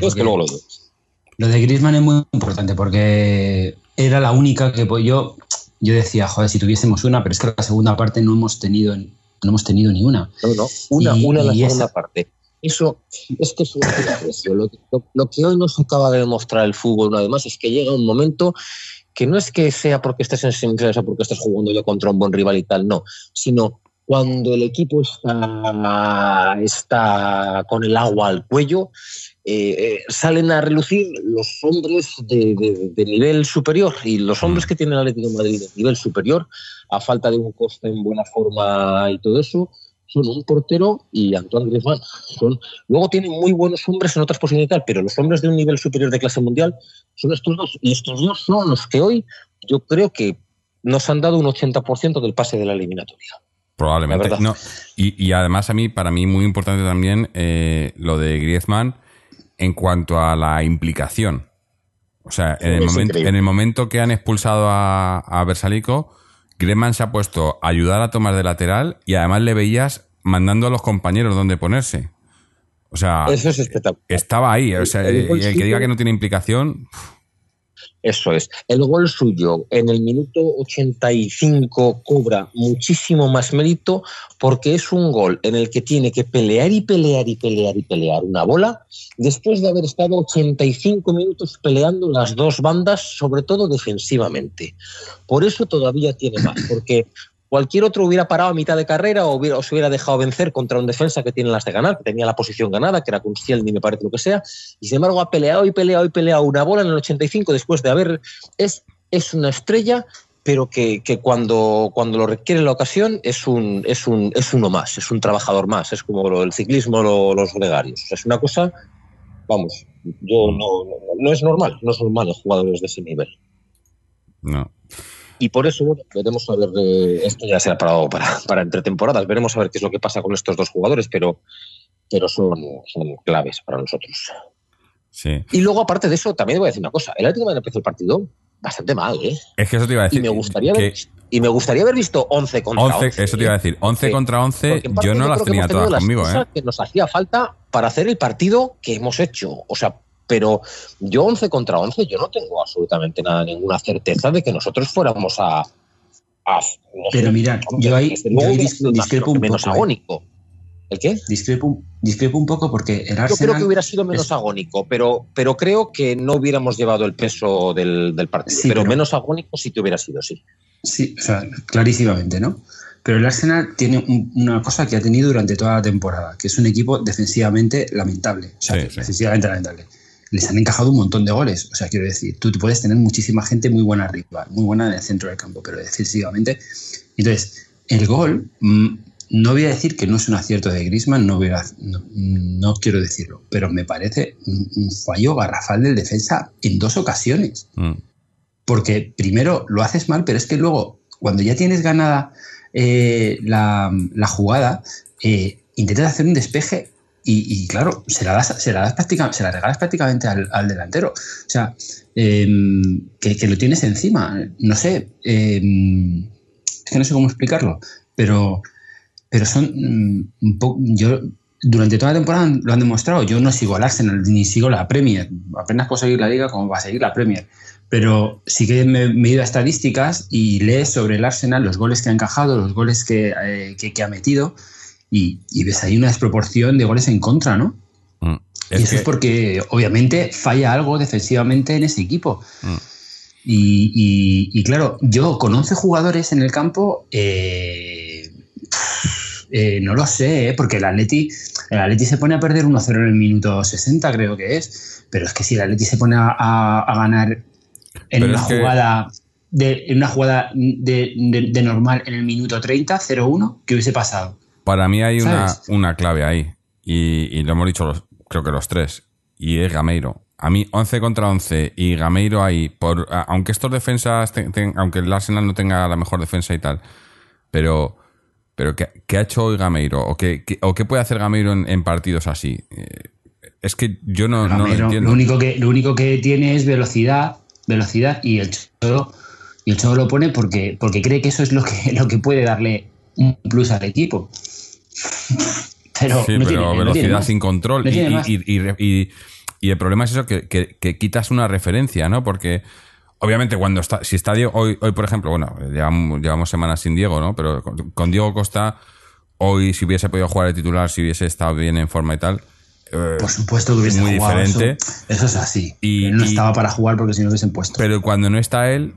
lo, de Griezmann es muy importante porque era la única que pues, yo, yo decía, joder, si tuviésemos una, pero es que la segunda parte no hemos tenido, no hemos tenido ni una. No, no, una, una la segunda parte. Eso es que es un lo, lo, que hoy nos acaba de demostrar el fútbol, una vez más, es que llega un momento que no es que sea porque estés en semifinales o porque estés jugando yo contra un buen rival y tal, no, sino cuando el equipo está, está con el agua al cuello, eh, eh, salen a relucir los hombres de, nivel superior y los hombres mm. que tiene el Atlético de Madrid de nivel superior, a falta de un coste en buena forma y todo eso, son un portero y Antoine Griezmann. Son, luego tienen muy buenos hombres en otras posiciones y tal, pero los hombres de un nivel superior de clase mundial son estos dos. Y estos dos son los que hoy yo creo que nos han dado un 80% del pase de la eliminatoria. Probablemente. No, y, además a mí, para mí muy importante también eh, lo de Griezmann en cuanto a la implicación. O sea, en, el momento, en el momento que han expulsado a, a Bersalico, Griezmann se ha puesto a ayudar a tomar de lateral y además le veías mandando a los compañeros donde ponerse. O sea, estaba ahí. O sea, el, el que diga que no tiene implicación... Eso es. El gol suyo en el minuto 85 cobra muchísimo más mérito porque es un gol en el que tiene que pelear y pelear y pelear y pelear una bola después de haber estado 85 minutos peleando las dos bandas, sobre todo defensivamente. Por eso todavía tiene más, porque Cualquier otro hubiera parado a mitad de carrera o, hubiera, se hubiera dejado vencer contra un defensa que tiene las de ganar, que tenía la posición ganada, que era con ni me parece lo que sea, y sin embargo ha peleado y peleado y peleado una bola en el 85 después de haber... Es, es una estrella, pero que, cuando, cuando lo requiere la ocasión es, un, es, un, es uno más, es un trabajador más, es como lo, el ciclismo, los gregarios. es una cosa, vamos, yo no, no, no es normal, no es normal los jugadores de ese nivel. No. Y por eso, bueno, veremos a ver, eh, esto ya será para, para, para entre temporadas, veremos a ver qué es lo que pasa con estos dos jugadores, pero, pero son, son claves para nosotros. Sí. Y luego, aparte de eso, también voy a decir una cosa. El Atlético de empezó el partido bastante mal, ¿eh? Es que eso te iba a decir. Y me gustaría, haber, y me gustaría haber visto 11 contra 11. Eso te iba a decir. 11 contra 11, yo no las tenía todas conmigo, ¿eh? que nos hacía falta para hacer el partido que hemos hecho. O sea, pero yo 11 contra 11, yo no tengo absolutamente nada, ninguna certeza de que nosotros fuéramos a... pero mira, yo ahí, discrepo un menos poco. ¿eh? agónico. ¿El qué? Discrepo, discrepo, un poco porque el Arsenal... Yo creo que hubiera sido menos agónico, pero, pero creo que no hubiéramos llevado el peso del, partido. pero, menos agónico sí que hubiera sido, sí. Sí, o sea, clarísimamente, ¿no? Pero el Arsenal tiene una cosa que ha tenido durante toda la temporada, que es un equipo defensivamente lamentable. O sea, defensivamente lamentable les han encajado un montón de goles. O sea, quiero decir, tú, puedes tener muchísima gente muy buena arriba, muy buena en el centro del campo, pero defensivamente. Entonces, el gol, mm, no voy a decir que no es un acierto de Grisman, no, no, quiero decirlo, pero me parece un, fallo garrafal del defensa en dos ocasiones. Mm. Porque primero lo haces mal, pero es que luego, cuando ya tienes ganada eh, la, jugada, eh, intentas hacer un despeje y, claro, se la, das, se, la das se la regalas prácticamente al, delantero. O sea, em, que, lo tienes encima. No sé, em, es que no sé cómo explicarlo, pero, pero son mm, un poco. Yo, durante toda la temporada lo han demostrado. Yo no sigo al Arsenal ni sigo la Premier. Apenas puedo seguir la liga como va a seguir la Premier. Pero sí que me, he ido a estadísticas y lees sobre el Arsenal los goles que ha encajado, los goles que, eh, que ha metido y, ves ahí una desproporción de goles en contra, ¿no? Mm. y eso es porque obviamente falla algo defensivamente en ese equipo. Mm. Y, claro, yo con 11 jugadores en el campo, eh, eh, no lo sé, ¿eh? porque el Atleti, el Atleti se pone a perder 1-0 en el minuto 60, creo que es. Pero es que si el Atleti se pone a, ganar en una, jugada, de, en una jugada de, normal en el minuto 30, 0-1, ¿qué hubiese pasado? Para mí hay una, clave ahí. Y, lo hemos dicho creo que los tres. Y es Gameiro. A mí 11 contra 11 y Gameiro ahí, por, aunque estos defensas, aunque el Arsenal no tenga la mejor defensa y tal, pero, pero ¿qué, ha hecho hoy Gameiro? ¿O qué, o qué puede hacer Gameiro en, partidos así? Eh, es que yo no, lo entiendo. Lo único, que, lo único que tiene es velocidad, velocidad y el Cholo, y el Cholo lo pone porque, porque cree que eso es lo que, <laughs> lo que puede darle un plus al equipo. Pero, sí, pero velocidad sin control. y, el problema es eso, que, quitas una referencia, ¿no? Porque obviamente cuando está, si está Diego, hoy, hoy por ejemplo, bueno, llevamos, semanas sin Diego, ¿no? Pero con, Diego Costa, hoy si hubiese podido jugar el titular, si hubiese estado bien en forma y tal, eh, por supuesto que hubiese muy diferente. Eso, es así. Y, él no estaba para jugar porque si no hubiesen puesto. Pero cuando no está él,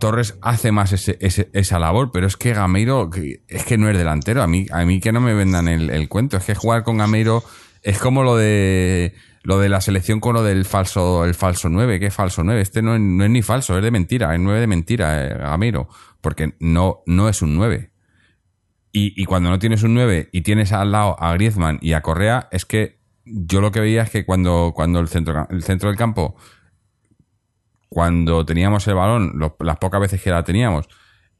Torres hace más esa labor, pero es que Gameiro es que no es delantero. A mí, a mí que no me vendan el, cuento. Es que jugar con Gameiro es como lo de lo de la selección con lo del falso, el falso 9. ¿Qué falso 9? Este no es, ni falso, es de mentira, es 9 de mentira, eh, Gameiro. Porque no, no es un 9. Y, cuando no tienes un 9 y tienes al lado a Griezmann y a Correa, es que yo lo que veía es que cuando, cuando el, centro, el centro del campo cuando teníamos el balón, las pocas veces que la teníamos,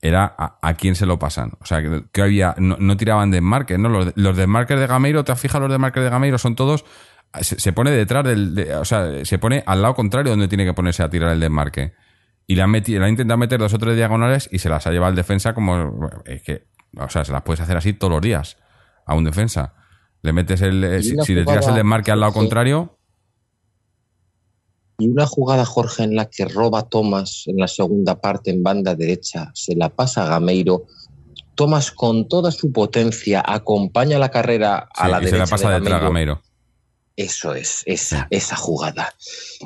era a, quién se lo pasan. O sea, que, había, no, tiraban desmarques, ¿no? Los, los desmarques de Gameiro, ¿te has fijado los desmarques de Gameiro? Son todos, se, pone detrás del, o sea, se pone al lado contrario donde tiene que ponerse a tirar el desmarque. Y le han intentado meter dos o tres diagonales y se las ha llevado el defensa como, es que, o sea, se las puedes hacer así todos los días a un defensa. Le metes el, si, le tiras el desmarque al lado contrario, y una jugada, Jorge, en la que roba Tomás en la segunda parte en banda derecha, se la pasa a Gameiro. Tomás con toda su potencia acompaña la carrera a la derecha. Se la pasa de detrás Gameiro. Eso es, esa, esa jugada.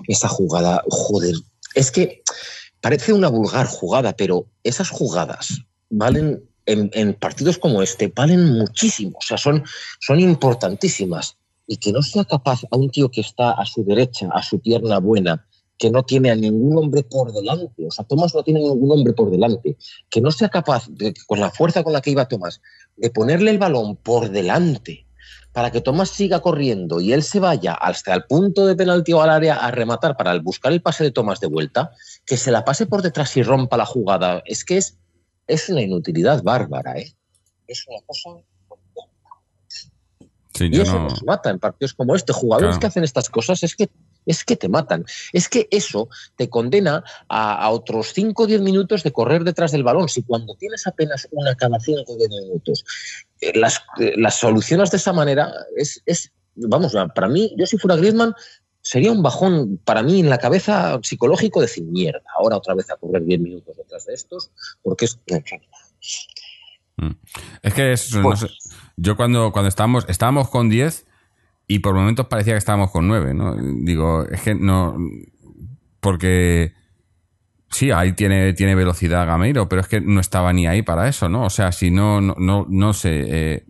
Esa jugada, joder. Es que parece una vulgar jugada, pero esas jugadas valen en, partidos como este, valen muchísimo. O sea, son, son importantísimas y que no sea capaz a un tío que está a su derecha, a su pierna buena, que no tiene a ningún hombre por delante, o sea, Tomás no tiene ningún hombre por delante, que no sea capaz, con la fuerza con la que iba Tomás, de ponerle el balón por delante para que Tomás siga corriendo y él se vaya hasta el punto de penalti o al área a rematar para buscar el pase de Tomás de vuelta, que se la pase por detrás y rompa la jugada, es que es, es una inutilidad bárbara, ¿eh? Es una cosa y eso nos mata en partidos como este. Jugadores que hacen estas cosas es que, es que te matan. Es que eso te condena a, otros 5 o 10 minutos de correr detrás del balón. Si cuando tienes apenas una cada 5 o 10 minutos eh, las, eh, las, solucionas de esa manera, es, es, vamos, para mí, yo si fuera Griezmann, sería un bajón para mí en la cabeza psicológico de decir, mierda, ahora otra vez a correr 10 minutos detrás de estos, porque es... Mm. Es que es, no sé, yo cuando, cuando estábamos, estábamos con 10 y por momentos parecía que estábamos con 9, ¿no? Digo, es que no. Porque. Sí, ahí tiene, tiene velocidad Gameiro, pero es que no estaba ni ahí para eso, ¿no? O sea, si no, no, no, sé. Eh,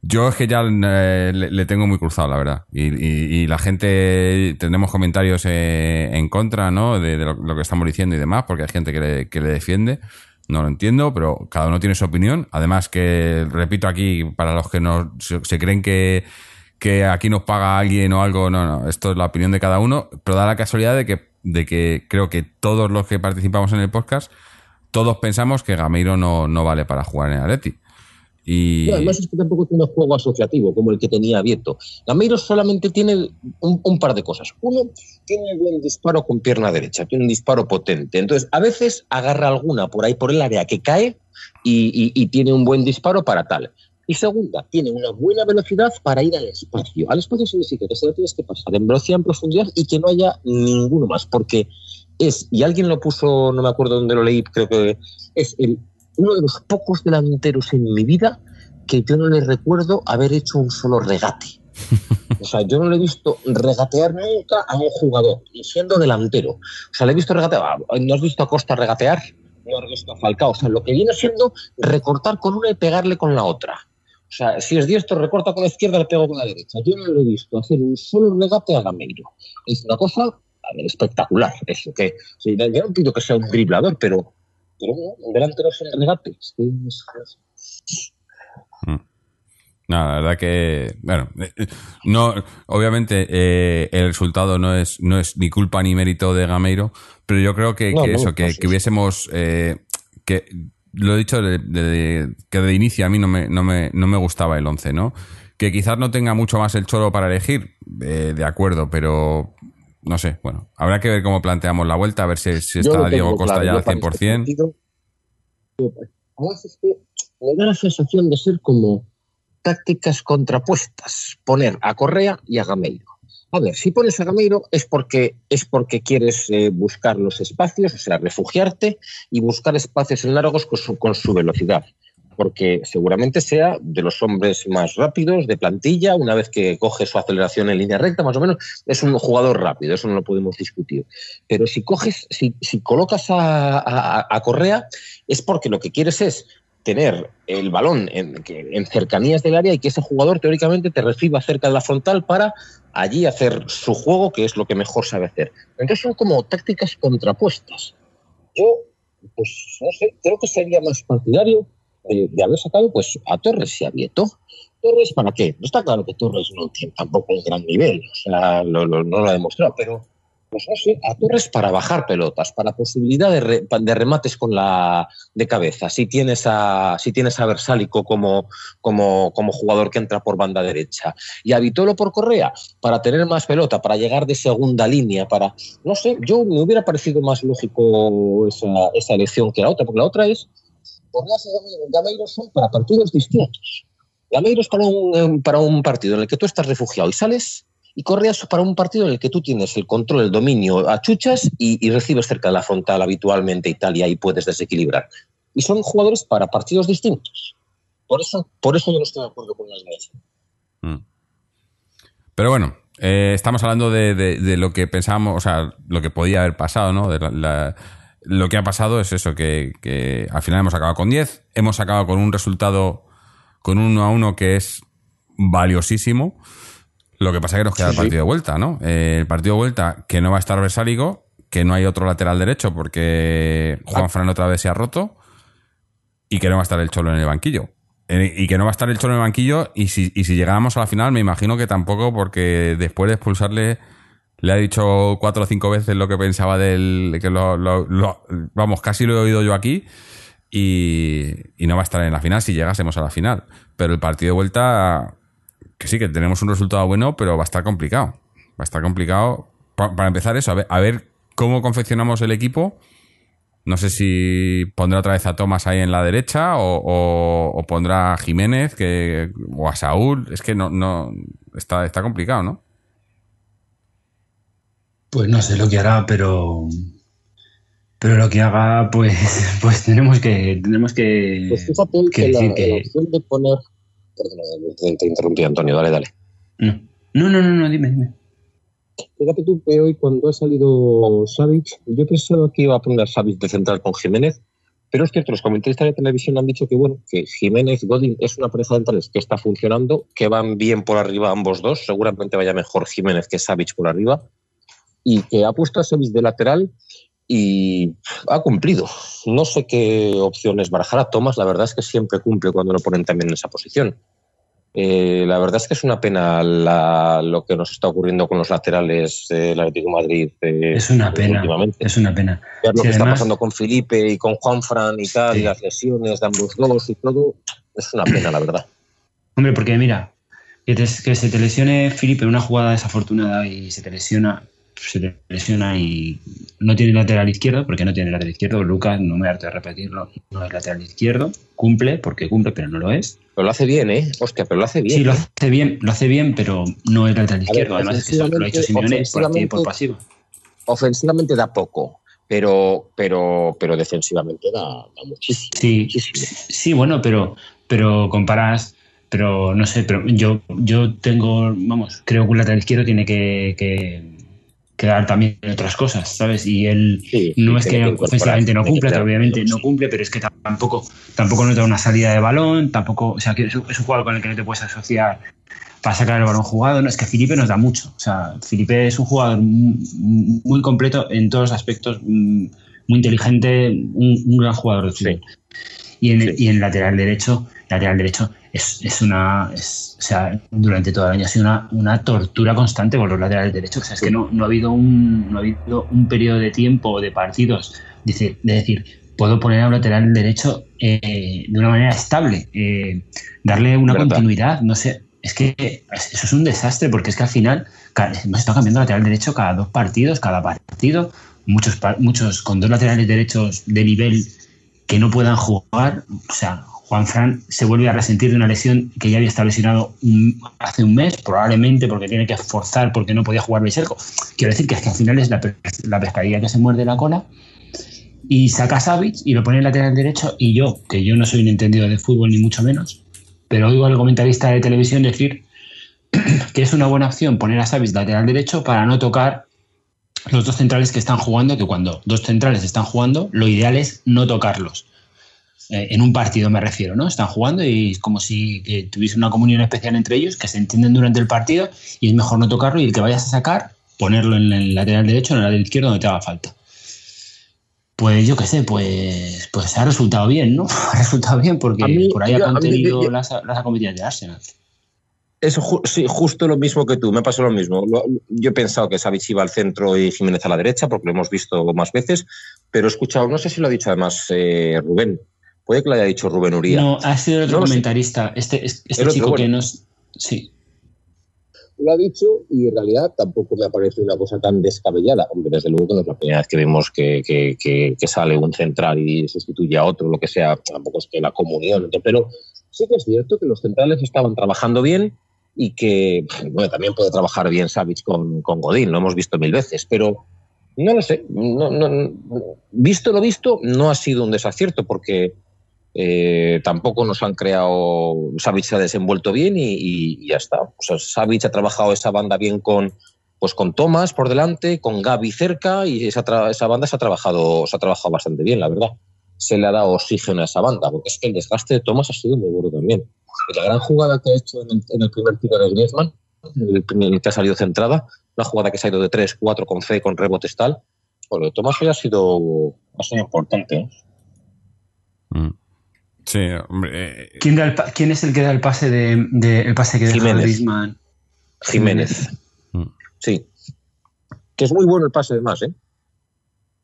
yo es que ya eh, le, tengo muy cruzado, la verdad. Y, la gente, tenemos comentarios eh, en contra, ¿no? De, lo, que estamos diciendo y demás, porque hay gente que que le defiende. No lo entiendo, pero cada uno tiene su opinión. Además que, repito aquí, para los que no se, creen que, aquí nos paga alguien o algo, no, no, esto es la opinión de cada uno, pero da la casualidad de que, de que creo que todos los que participamos en el podcast, todos pensamos que Gameiro no, no vale para jugar en Atleti. Y... además es que tampoco tiene un juego asociativo como el que tenía Vieto. Gameiro solamente tiene un, par de cosas. Uno, tiene un buen disparo con pierna derecha, tiene un disparo potente. Entonces, a veces agarra alguna por ahí por el área que cae y, tiene un buen disparo para tal. Y segunda, tiene una buena velocidad para ir al espacio. Al espacio significa que se lo tienes que pasar en velocidad, en profundidad y que no haya ninguno más, porque es, y alguien lo puso, no me acuerdo dónde lo leí, creo que es el uno de los pocos delanteros en mi vida que yo no le recuerdo haber hecho un solo regate. <laughs> O sea, yo no le he visto regatear nunca a un jugador, y siendo delantero. O sea, le he visto regatear. Ah, ¿No has visto a Costa regatear? No has visto a Falcao. O sea, lo que viene siendo recortar con una y pegarle con la otra. O sea, si es diestro, recorta con la izquierda, le pego con la derecha. Yo no le he visto hacer un solo regate a Gameiro. Es una cosa espectacular. Eso que, yo no pido que sea un driblador, pero pero un delantero sin regate. Mm. No, la verdad que, bueno, eh, no, obviamente eh, el resultado no es, no es ni culpa ni mérito de Gameiro, pero yo creo que, eso, que, hubiésemos, eh, que lo he dicho que de inicio a mí no me, no me, no me gustaba el 11, ¿no? Que quizás no tenga mucho más el choro para elegir, de acuerdo, pero no sé, bueno, habrá que ver cómo planteamos la vuelta, a ver si, está Diego Costa ya al 100%. Además es que me da la sensación de ser como tácticas contrapuestas, poner a Correa y a Gameiro. A ver, si pones a Gameiro es porque, es porque quieres eh, buscar los espacios, o sea, refugiarte y buscar espacios en largos con su velocidad porque seguramente sea de los hombres más rápidos de plantilla, una vez que coge su aceleración en línea recta, más o menos, es un jugador rápido, eso no lo podemos discutir. Pero si coges, si, colocas a, Correa, es porque lo que quieres es tener el balón en, en, cercanías del área y que ese jugador teóricamente te reciba cerca de la frontal para allí hacer su juego, que es lo que mejor sabe hacer. Entonces son como tácticas contrapuestas. Yo, pues no sé, creo que sería más partidario de, haber sacado pues a Torres y a Vieto. Torres, ¿para qué? No está claro que Torres no tiene tampoco un gran nivel, o sea, no lo ha demostrado, pero pues a Torres para bajar pelotas, para posibilidad de, de, remates con la de cabeza. Si tienes a, si tienes a Versálico como, como, como jugador que entra por banda derecha. Y a Vitolo por Correa, para tener más pelota, para llegar de segunda línea, para. No sé, yo me hubiera parecido más lógico esa, esa elección que la otra, porque la otra es Correas y Gameiro son para partidos distintos. Gameiro es para un, eh, para un partido en el que tú estás refugiado y sales, y Correas para un partido en el que tú tienes el control, el dominio a chuchas y, recibes cerca de la frontal habitualmente y tal, y puedes desequilibrar. Y son jugadores para partidos distintos. Por eso, por eso yo no estoy de acuerdo con las. Mm. Pero bueno, eh, estamos hablando de, lo que pensábamos, o sea, lo que podía haber pasado, ¿no? De la lo que ha pasado es eso, que, al final hemos acabado con 10, hemos acabado con un resultado con un 1 a 1 que es valiosísimo. Lo que pasa es que nos queda el partido de vuelta, ¿no? Eh, el partido de vuelta que no va a estar Versálico, que no hay otro lateral derecho porque Juan Fran otra vez se ha roto y que no va a estar el Cholo en el banquillo. Eh, y que no va a estar el Cholo en el banquillo y si, y si llegáramos a la final me imagino que tampoco porque después de expulsarle le ha dicho cuatro o cinco veces lo que pensaba del. que lo, vamos, casi lo he oído yo aquí. Y, no va a estar en la final si llegásemos a la final. Pero el partido de vuelta, que sí, que tenemos un resultado bueno, pero va a estar complicado. Va a estar complicado. para empezar eso, a ver, cómo confeccionamos el equipo. No sé si pondrá otra vez a Tomás ahí en la derecha o, pondrá a Jiménez que, o a Saúl. Es que no, no está, está complicado, ¿no? Pues no sé lo que hará, pero pero lo que haga, pues, <laughs> pues tenemos que tenemos que, pues fíjate que, decir que... opción de poner Perdón, te interrumpí, Antonio, dale, dale. No, no, no, no, dime, dime. Fíjate tú que hoy cuando ha salido Savic, yo pensaba que iba a poner a Savic de central con Jiménez, pero es cierto, los comentaristas de televisión han dicho que bueno, que Jiménez Godin es una pareja de centrales que está funcionando, que van bien por arriba ambos dos, seguramente vaya mejor Jiménez que Savic por arriba, y que ha puesto a de lateral y ha cumplido. No sé qué opciones barajará Tomás, la verdad es que siempre cumple cuando lo ponen también en esa posición. Eh, la verdad es que es una pena lo que nos está ocurriendo con los laterales del Atlético de Madrid. Eh, es una pena. Es una pena. lo que está pasando con Felipe y con Juan Fran y tal, y las lesiones de ambos dos y todo. es una pena, la verdad. Hombre, porque mira, que, que se te lesione Felipe en una jugada desafortunada y se te lesiona se te lesiona y no tiene lateral izquierdo, porque no tiene lateral izquierdo. Lucas, no me harto de repetirlo, no es lateral izquierdo. Cumple, porque cumple, pero no lo es. Pero lo hace bien, ¿eh? Hostia, pero lo hace bien. Sí, lo hace bien, lo hace bien, pero no es lateral izquierdo. Además, es que lo ha hecho Simeone por, por pasivo. Ofensivamente da poco, pero, pero, pero defensivamente da, muchísimo. Sí, sí, bueno, pero, pero comparas pero no sé, pero yo, yo tengo, vamos, creo que un lateral izquierdo tiene que, quedar también en otras cosas, ¿sabes? Y él no es que ofensivamente no cumple, obviamente no cumple, pero es que tampoco, tampoco nota una salida de balón, tampoco, o sea, que es un, jugador con el que no te puedes asociar para sacar el balón jugado. No, es que Felipe nos da mucho. O sea, Felipe es un jugador muy, completo en todos los aspectos, mm, muy inteligente, un, gran jugador de fútbol. Y en, y en lateral derecho, lateral derecho es, una. o sea, durante todo el año ha sido una, una, tortura constante por los laterales derechos. O sea, es que no, no, ha habido un, no ha habido un periodo de tiempo de partidos de, decir, puedo poner a un lateral derecho eh, de una manera estable, eh, darle una continuidad, no sé. Es que eso es un desastre porque es que al final hemos estado cambiando lateral derecho cada dos partidos, cada partido. Muchos, muchos con dos laterales derechos de nivel que no puedan jugar. O sea, Juan Fran se vuelve a resentir de una lesión que ya había establecido hace un mes, probablemente porque tiene que forzar porque no podía jugar Beiselko. Quiero decir que es que al final es la, pescadilla que se muerde la cola y saca Savic y lo pone en lateral derecho y yo, que yo no soy un entendido de fútbol ni mucho menos, pero oigo al comentarista de televisión decir <clears throat> que es una buena opción poner a Savic lateral derecho para no tocar los dos centrales que están jugando, que cuando dos centrales están jugando, lo ideal es no tocarlos eh, en un partido me refiero, ¿no? Están jugando y es como si tuviese una comunión especial entre ellos, que se entienden durante el partido y es mejor no tocarlo y el que vayas a sacar, ponerlo en el lateral derecho o en el lateral izquierdo donde te haga falta. Pues yo qué sé, pues, pues ha resultado bien, ¿no? <laughs> Ha resultado bien porque por ahí ha contenido las, las acometidas de Arsenal. Eso, sí, justo lo mismo que tú, me pasó lo mismo. Yo he pensado que Savic iba al centro y Jiménez a la derecha, porque lo hemos visto más veces, pero he escuchado, no sé si lo ha dicho además eh, Rubén, Puede que lo haya dicho Rubén Uría. No, ha sido el otro comentarista. Este, este chico que nos. Sí. Lo ha dicho y en realidad tampoco me parece una cosa tan descabellada. Hombre, desde luego que no es la primera vez que vemos que, que, sale un central y sustituye a otro, lo que sea. Tampoco es que la comunión. Pero sí que es cierto que los centrales estaban trabajando bien y que bueno, también puede trabajar bien Savic con, con Godín, lo hemos visto mil veces, pero no lo sé. No, no, visto lo visto, no ha sido un desacierto porque eh, tampoco nos han creado, Savic se ha desenvuelto bien y, ya está. O ha trabajado esa banda bien con, pues con Thomas por delante, con Gaby cerca y esa, esa banda se ha, trabajado, se ha trabajado bastante bien, la verdad. Se le ha dado oxígeno a esa banda, porque es que el desgaste de Thomas ha sido muy duro también. La gran jugada que ha hecho en el, primer tiro de Griezmann, el, que ha salido centrada, una jugada que se ha ido de 3, 4 con fe, con rebotes tal, pues lo de Thomas hoy ha sido, ha sido importante. ¿eh? Mm. Sí, hombre. Eh, ¿Quién, es el que da el pase de, el pase que Jiménez. Griezmann? Jiménez. Mm. Sí. Que es muy bueno el pase además, ¿eh?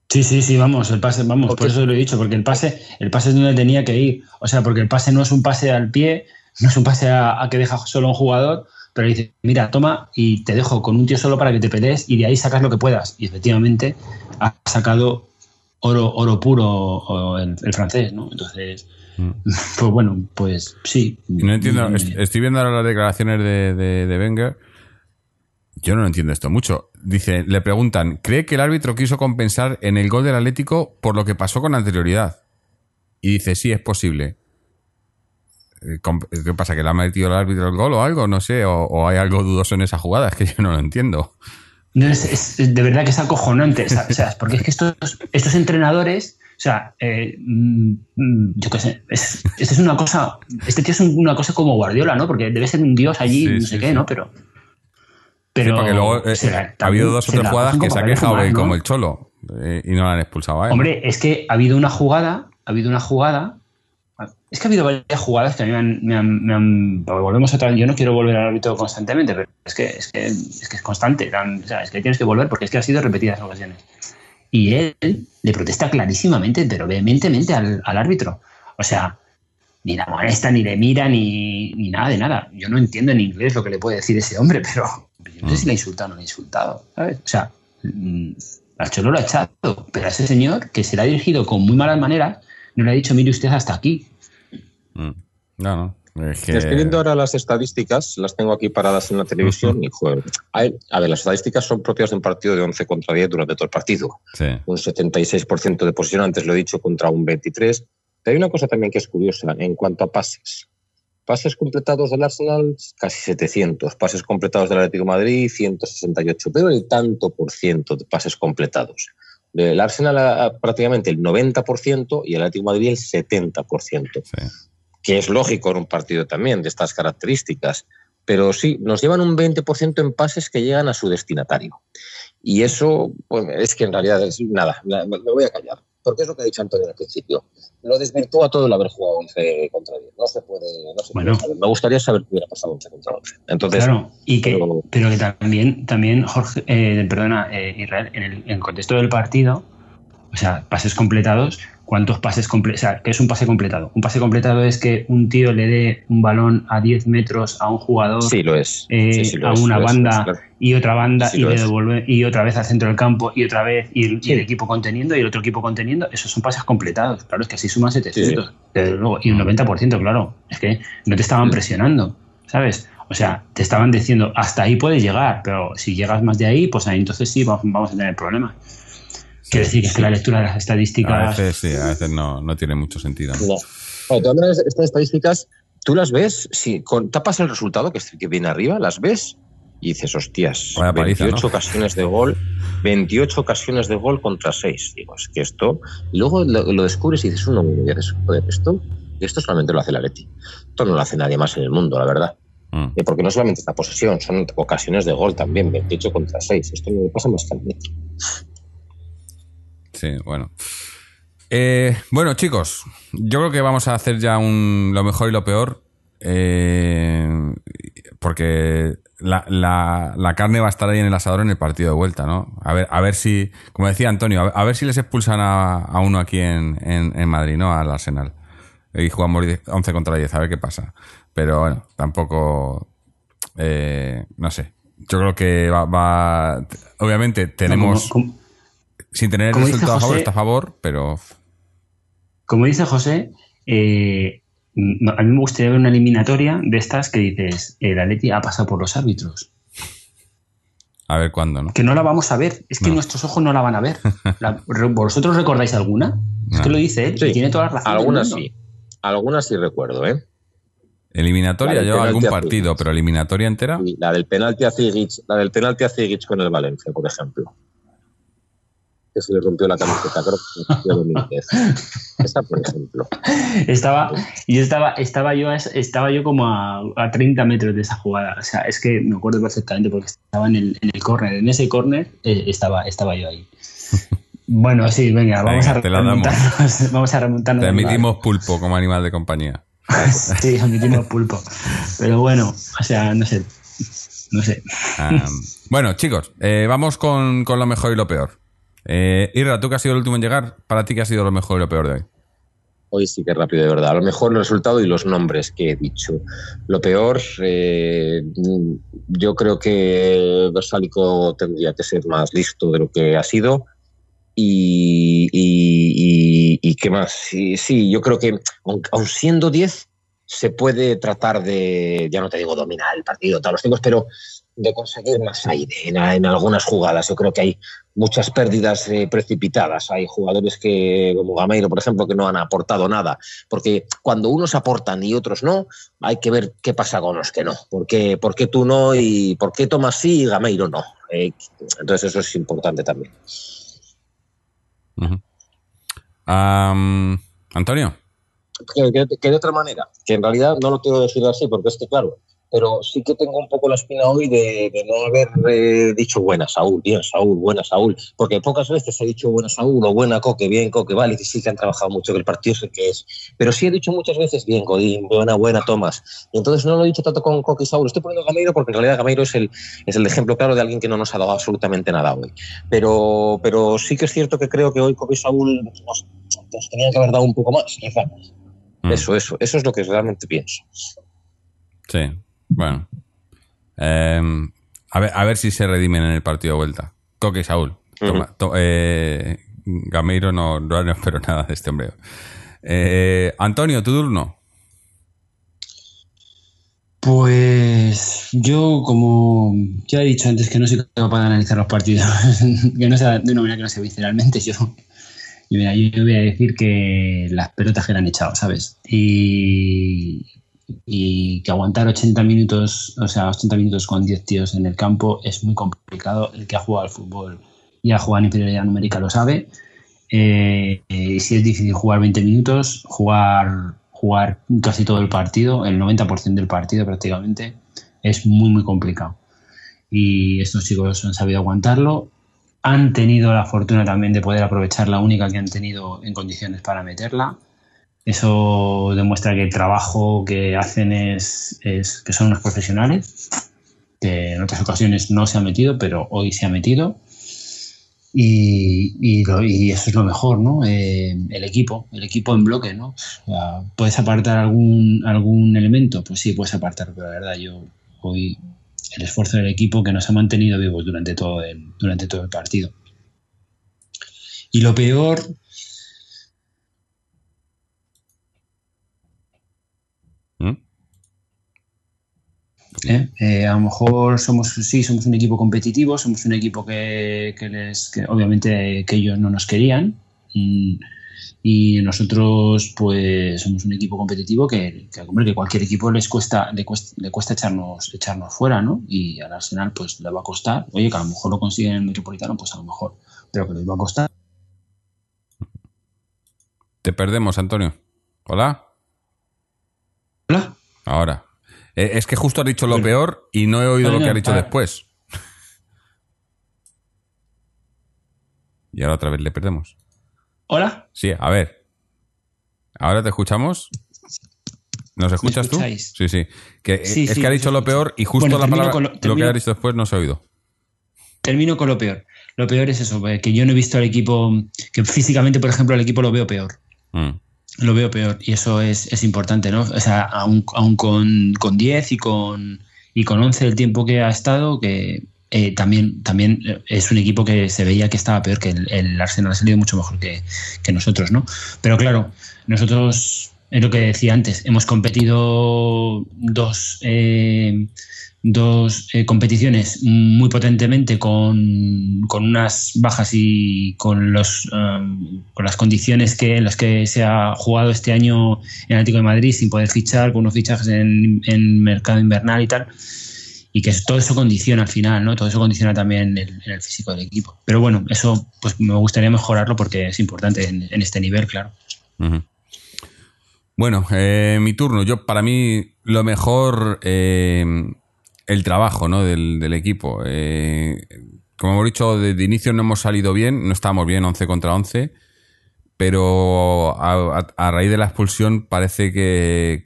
Sí, sí, sí, vamos, el pase, vamos, por eso lo he dicho, porque el pase, el pase es donde tenía que ir. O sea, porque el pase no es un pase al pie, no es un pase a, que deja solo un jugador, pero dice, mira, toma y te dejo con un tío solo para que te pelees y de ahí sacas lo que puedas. Y efectivamente ha sacado oro, oro puro el, el francés, ¿no? Entonces, <laughs> Pues bueno, pues sí. No entiendo, estoy viendo ahora las declaraciones de, de, Wenger. Yo no entiendo esto mucho. Dice, le preguntan, ¿cree que el árbitro quiso compensar en el gol del Atlético por lo que pasó con anterioridad? Y dice, sí, es posible. Eh, ¿Qué pasa? ¿Que le ha metido el árbitro el gol o algo? No sé, o, hay algo dudoso en esa jugada, es que yo no lo entiendo. No, es, de verdad que es acojonante, o sea, porque es que estos, estos entrenadores o sea, eh, mm, mm, yo qué sé, es, es una cosa, este tío es una cosa como Guardiola, ¿no? Porque debe ser un dios allí, no sé qué, ¿no? Pero... Pero porque luego eh, ha habido dos o tres jugadas que se ha quejado como el Cholo eh, y no la han expulsado a Hombre, es que ha habido una jugada, ha habido una jugada es que ha habido varias jugadas que a mí me han, me han, volvemos otra vez. Yo no quiero volver al árbitro constantemente, pero es que es, que, es, que es constante. O sea, es que tienes que volver porque es que ha sido repetidas ocasiones y él le protesta clarísimamente, pero vehementemente al, árbitro. O sea, ni la molesta, ni le mira, ni, ni, nada de nada. Yo no entiendo en inglés lo que le puede decir ese hombre, pero yo no sé si le ha insultado o no le ha insultado. O sea, mm, al Cholo lo ha echado, pero a ese señor que se le ha dirigido con muy malas maneras, no le ha dicho, mire usted hasta aquí. Mm. No, no. Estoy viendo ahora las estadísticas, las tengo aquí paradas en la televisión y, joder, a ver, las estadísticas son propias de un partido de 11 contra 10 durante todo el partido. Un 76% de posición, antes lo he dicho, contra un 23%. Pero hay una cosa también que es curiosa en cuanto a pases. Pases completados del Arsenal, casi 700. Pases completados del Atlético de Madrid, 168. Pero el tanto por ciento de pases completados. Del Arsenal prácticamente el 90% y el Atlético de Madrid el 70%. Sí que es lógico en un partido también de estas características, pero sí, nos llevan un 20% en pases que llegan a su destinatario. Y eso pues, es que en realidad es nada, me voy a callar, porque es lo que ha dicho Antonio al principio. Lo desvirtúa todo el haber jugado 11 contra 10. No se puede, no se bueno, Me gustaría saber qué hubiera pasado 11 contra 11. Entonces, claro, y que, pero, que también, también Jorge, eh, perdona, eh, Israel, en el, en el contexto del partido, o sea, pases completados, cuántos pases completados, o sea, ¿qué es un pase completado? Un pase completado es que un tío le dé un balón a 10 metros a un jugador, sí, lo es. Eh, a una banda y otra banda y le devuelve y otra vez al centro del campo y otra vez y el, equipo conteniendo y el otro equipo conteniendo, esos son pases completados. Claro, es que así suman 700, luego, y un 90%, claro, es que no te estaban presionando, ¿sabes? O sea, te estaban diciendo, hasta ahí puedes llegar, pero si llegas más de ahí, pues ahí entonces sí vamos, vamos a tener problemas. Quiere decir que, es que la lectura de las estadísticas. A veces sí, a veces no, no tiene mucho sentido. No. estas estadísticas, tú las ves, si tapas el resultado que, que viene arriba, las ves y dices, hostias, 28 ocasiones de gol, 28 ocasiones de gol contra 6. Digo, es que esto. Y luego lo, descubres y dices, uno, y dices, joder, esto, esto solamente lo hace la Leti. Esto no lo hace nadie más en el mundo, la verdad. Mm. Eh, porque no solamente esta posesión, son ocasiones de gol también, 28 contra 6. Esto no le pasa más que al Leti. Sí, bueno. Eh, bueno, chicos, yo creo que vamos a hacer ya un, lo mejor y lo peor. Eh, porque la, la, carne va a estar ahí en el asador en el partido de vuelta, ¿no? A ver, a ver si, como decía Antonio, a ver, si les expulsan a, uno aquí en, en, Madrid, ¿no? Al Arsenal. Y jugamos 11 contra 10, a ver qué pasa. Pero bueno, tampoco. Eh, no sé. Yo creo que va. obviamente tenemos sin tener el resultado a favor, está a favor, pero. Como dice José, eh, a mí me gustaría ver una eliminatoria de estas que dices, el Atleti ha pasado por los árbitros. A ver cuándo, ¿no? Que no la vamos a ver. Es que nuestros ojos no la van a ver. <laughs> ¿Vosotros recordáis alguna? Es que lo dice él. tiene toda la razón. Algunas sí. Algunas sí recuerdo, ¿eh? Eliminatoria, yo algún partido, pero eliminatoria entera. la del penalti a Zigic, la del penalti a Zigic con el Valencia, por ejemplo se le rompió la camiseta, creo que Domínguez. <laughs> Esta, por ejemplo. Estaba, yo estaba, estaba yo, estaba yo como a, a, 30 metros de esa jugada. O sea, es que me acuerdo perfectamente porque estaba en el, en el córner. En ese córner eh, estaba, estaba yo ahí. Bueno, sí, venga, vamos a remontarnos. <laughs> Vamos a remontarnos. Te emitimos pulpo como animal de compañía. <laughs> sí, emitimos pulpo. Pero bueno, o sea, no sé. No sé. bueno, chicos, eh, vamos con, con lo mejor y lo peor. Eh, Irra, tú que has sido el último en llegar, para ti qué ha sido lo mejor y lo peor de hoy. Hoy sí que rápido, de verdad. A lo mejor el resultado y los nombres que he dicho. Lo peor, eh, yo creo que Versálico tendría que ser más listo de lo que ha sido. Y, y, qué más. Sí, sí, yo creo que, aun siendo 10, se puede tratar de, ya no te digo dominar el partido, todos los tiempos, pero de conseguir más aire en, algunas jugadas. Yo creo que hay muchas pérdidas eh, precipitadas. Hay jugadores que, como Gameiro, por ejemplo, que no han aportado nada. Porque cuando unos aportan y otros no, hay que ver qué pasa con los que no. ¿Por qué, por qué tú no y por qué Tomás sí y Gameiro no? Eh, entonces eso es importante también. Antonio. que de otra manera, que en realidad no lo quiero decir así, porque es que, claro, pero sí que tengo un poco la espina hoy de, no haber eh, dicho buena Saúl, bien Saúl, buena Saúl, porque pocas veces he dicho buena Saúl o buena Coque, bien Coque, vale, que sí que han trabajado mucho, que el partido es el que es, pero sí he dicho muchas veces bien Godín, buena, buena Tomás, y entonces no lo he dicho tanto con Coque y Saúl, estoy poniendo Gameiro porque en realidad Gameiro es el, es el ejemplo claro de alguien que no nos ha dado absolutamente nada hoy, pero, pero sí que es cierto que creo que hoy Coque y Saúl nos, tenían que haber dado un poco más, quizá. Mm. Eso, eso, eso es lo que realmente pienso. Sí, bueno. Em, a, ver, a ver si se redimen en el partido de vuelta. Coque y Saúl. Eh, Gameiro no, no, espero <laughs> nada de este hombre. Eh, Antonio, tu turno. Pues yo, como ya he dicho antes, que no soy capaz de analizar los partidos, <laughs> que no sea de una manera que no sea visceralmente, yo, yo, yo voy a decir que las pelotas que le han echado, ¿sabes? Y, y que aguantar 80 minutos, o sea, 80 minutos con 10 tíos en el campo es muy complicado. El que ha jugado al fútbol y ha jugado en inferioridad numérica lo sabe. Eh, y si es difícil jugar 20 minutos, jugar, jugar casi todo el partido, el 90% del partido prácticamente, es muy, muy complicado. Y estos chicos han sabido aguantarlo. Han tenido la fortuna también de poder aprovechar la única que han tenido en condiciones para meterla eso demuestra que el trabajo que hacen es, que son unos profesionales, que en otras ocasiones no se ha metido, pero hoy se ha metido. Y, eso es lo mejor, ¿no? Eh, el equipo, el equipo en bloque, ¿no? ¿Puedes apartar algún, algún elemento? Pues sí, puedes apartar, pero la verdad, yo hoy el esfuerzo del equipo que nos ha mantenido vivos durante todo durante todo el partido. Y lo peor, ¿eh? Eh, a lo mejor somos, sí, somos un equipo competitivo, somos un equipo que, les, obviamente que ellos no nos querían. Y, nosotros, pues, somos un equipo competitivo que, que, cualquier equipo les cuesta, le cuesta, echarnos, echarnos fuera, ¿no? Y al Arsenal, pues, le va a costar. Oye, que a lo mejor lo consiguen en el Metropolitano, pues a lo mejor, pero que les va a costar. Te perdemos, Antonio. Hola. Hola. Ahora. Eh, es que justo has dicho lo peor y no he oído lo que has dicho después. y ahora otra vez le perdemos. ¿Hola? Sí, a ver. ¿Ahora te escuchamos? ¿Nos escuchas tú? Sí, sí. Que, eh, es que ha dicho lo peor y justo la palabra, lo, que ha dicho después no se ha oído. Termino con lo peor. Lo peor es eso, que yo no he visto al equipo, que físicamente, por ejemplo, el equipo lo veo peor. Mm lo veo peor y eso es, importante, ¿no? O sea, aún, con, con 10 y con, y con 11 el tiempo que ha estado, que eh, también, también es un equipo que se veía que estaba peor, que el, Arsenal ha salido mucho mejor que, que, nosotros, ¿no? Pero claro, nosotros, es lo que decía antes, hemos competido dos... Eh, dos eh, competiciones muy potentemente con, con, unas bajas y con, los, um, con las condiciones que, en las que se ha jugado este año en Atlético de Madrid sin poder fichar, con unos fichajes en, en mercado invernal y tal. Y que todo eso condiciona al final, ¿no? Todo eso condiciona también el, el físico del equipo. Pero bueno, eso pues me gustaría mejorarlo porque es importante en, este nivel, claro. Bueno, eh, mi turno. Yo, para mí, lo mejor eh, el trabajo ¿no? del, equipo. Eh, como hemos dicho, de, inicio no hemos salido bien, no estábamos bien 11 contra 11, pero a, raíz de la expulsión parece que,